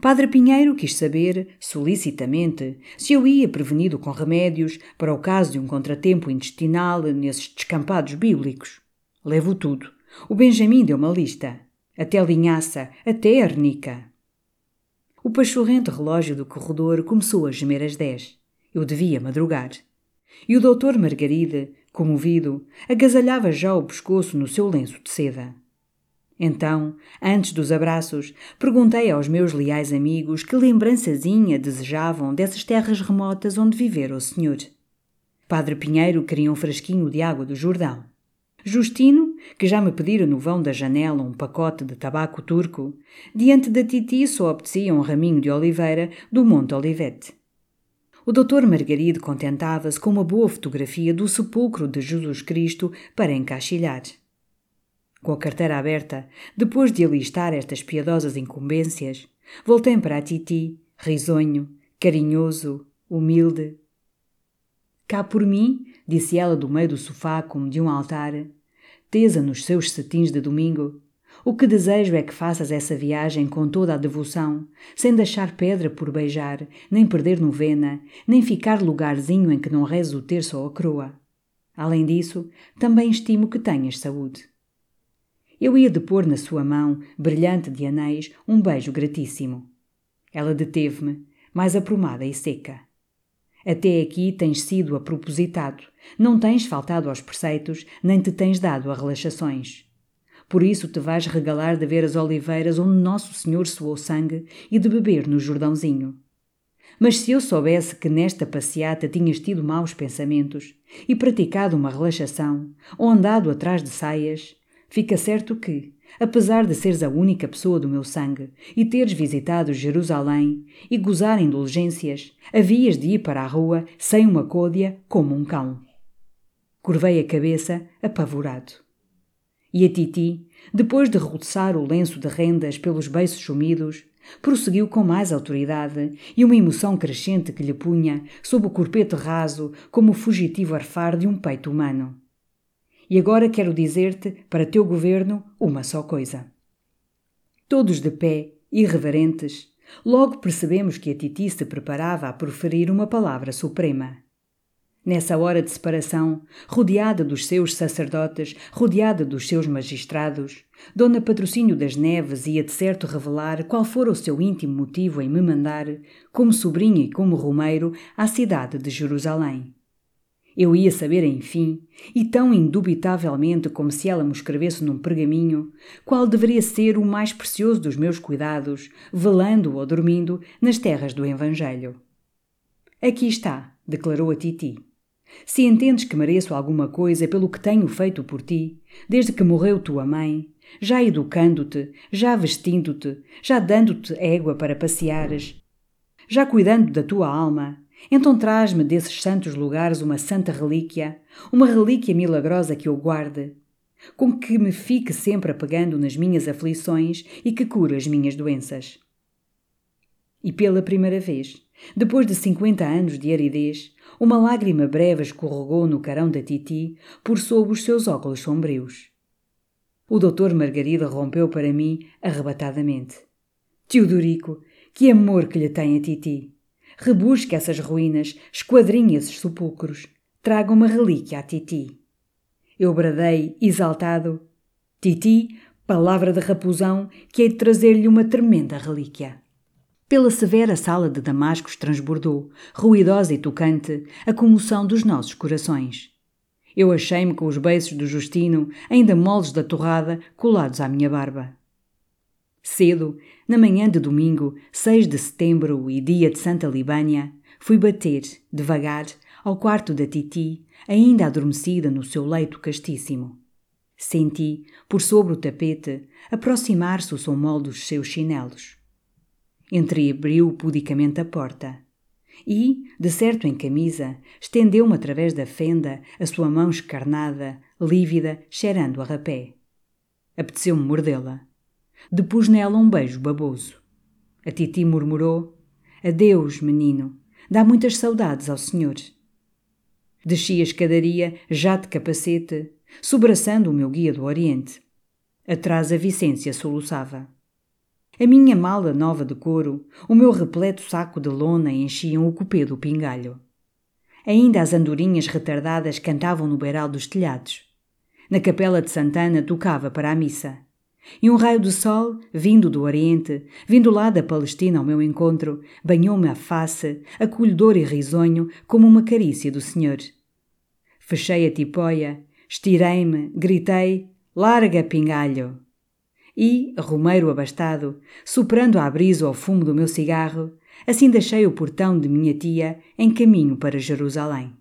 Padre Pinheiro quis saber, solicitamente, se eu ia prevenido com remédios para o caso de um contratempo intestinal nesses descampados bíblicos. Levo tudo. O Benjamin deu uma lista. Até linhaça, até arnica. O pachorrento relógio do corredor começou a gemer às dez. Eu devia madrugar. E o doutor Margaride, comovido, agasalhava já o pescoço no seu lenço de seda. Então, antes dos abraços, perguntei aos meus leais amigos que lembrançazinha desejavam dessas terras remotas onde vivera o senhor. Padre Pinheiro queria um frasquinho de água do Jordão. Justino, que já me pedira no vão da janela um pacote de tabaco turco, diante da titi só apetecia um raminho de oliveira do Monte Olivete. O doutor Margarido contentava-se com uma boa fotografia do sepulcro de Jesus Cristo para encaixilhar. Com a carteira aberta, depois de alistar estas piedosas incumbências, voltei para a Titi, risonho, carinhoso, humilde. Cá por mim, disse ela do meio do sofá como de um altar, tesa nos seus cetins de domingo, o que desejo é que faças essa viagem com toda a devoção, sem deixar pedra por beijar, nem perder novena, nem ficar lugarzinho em que não rezo o terço ou a croa. Além disso, também estimo que tenhas saúde. Eu ia depor na sua mão, brilhante de anéis, um beijo gratíssimo. Ela deteve-me, mais aprumada e seca. Até aqui tens sido apropositado, não tens faltado aos preceitos, nem te tens dado a relaxações. Por isso te vais regalar de ver as oliveiras onde Nosso Senhor suou sangue e de beber no Jordãozinho. Mas se eu soubesse que nesta passeata tinhas tido maus pensamentos e praticado uma relaxação, ou andado atrás de saias, fica certo que, apesar de seres a única pessoa do meu sangue e teres visitado Jerusalém e gozar indulgências, havias de ir para a rua sem uma côdea como um cão. Curvei a cabeça, apavorado. E a Titi, depois de roçar o lenço de rendas pelos beiços sumidos, prosseguiu com mais autoridade e uma emoção crescente que lhe punha, sob o corpete raso, como o fugitivo arfar de um peito humano. E agora quero dizer-te, para teu governo, uma só coisa. Todos de pé, irreverentes, logo percebemos que a Titi se preparava a proferir uma palavra suprema. Nessa hora de separação, rodeada dos seus sacerdotes, rodeada dos seus magistrados, Dona Patrocínio das Neves ia de certo revelar qual fora o seu íntimo motivo em me mandar, como sobrinha e como romeiro, à cidade de Jerusalém. Eu ia saber, enfim, e tão indubitavelmente como se ela me escrevesse num pergaminho, qual deveria ser o mais precioso dos meus cuidados, velando ou dormindo nas terras do Evangelho. Aqui está, declarou a Titi. Se entendes que mereço alguma coisa pelo que tenho feito por ti, desde que morreu tua mãe, já educando-te, já vestindo-te, já dando-te égua para passeares, já cuidando da tua alma, então traz-me desses santos lugares uma santa relíquia, uma relíquia milagrosa que eu guarde, com que me fique sempre apegando nas minhas aflições e que cure as minhas doenças. E pela primeira vez, depois de cinquenta anos de aridez, uma lágrima breve escorregou no carão da Titi por sob os seus óculos sombrios. O doutor Margarida rompeu para mim arrebatadamente. Teodorico, que amor que lhe tem a Titi! Rebusque essas ruínas, esquadrinhe esses sepulcros, traga uma relíquia a Titi. Eu bradei, exaltado: Titi, palavra de raposão, que hei de trazer-lhe uma tremenda relíquia. Pela severa sala de Damascos transbordou, ruidosa e tocante, a comoção dos nossos corações. Eu achei-me com os beiços do Justino, ainda moles da torrada, colados à minha barba. Cedo, na manhã de domingo, 6 de setembro e dia de Santa Libânia, fui bater, devagar, ao quarto da Titi, ainda adormecida no seu leito castíssimo. Senti, por sobre o tapete, aproximar-se o som mol dos seus chinelos. Entreabriu pudicamente a porta. E, de certo em camisa, estendeu-me através da fenda a sua mão escarnada, lívida, cheirando a rapé. Apeteceu-me mordê-la. Depus nela um beijo baboso. A Titi murmurou: Adeus, menino. Dá muitas saudades ao senhor. Desci a escadaria, já de capacete, sobraçando o meu guia do Oriente. Atrás a Vicência soluçava. A minha mala nova de couro, o meu repleto saco de lona enchiam o cupê do pingalho. Ainda as andorinhas retardadas cantavam no beiral dos telhados. Na capela de Santana tocava para a missa. E um raio de sol, vindo do Oriente, vindo lá da Palestina ao meu encontro, banhou-me a face, acolhedor e risonho, como uma carícia do Senhor. Fechei a tipóia, estirei-me, gritei: Larga, pingalho! E, romeiro abastado, soprando a brisa ao fumo do meu cigarro, assim deixei o portão de minha tia em caminho para Jerusalém.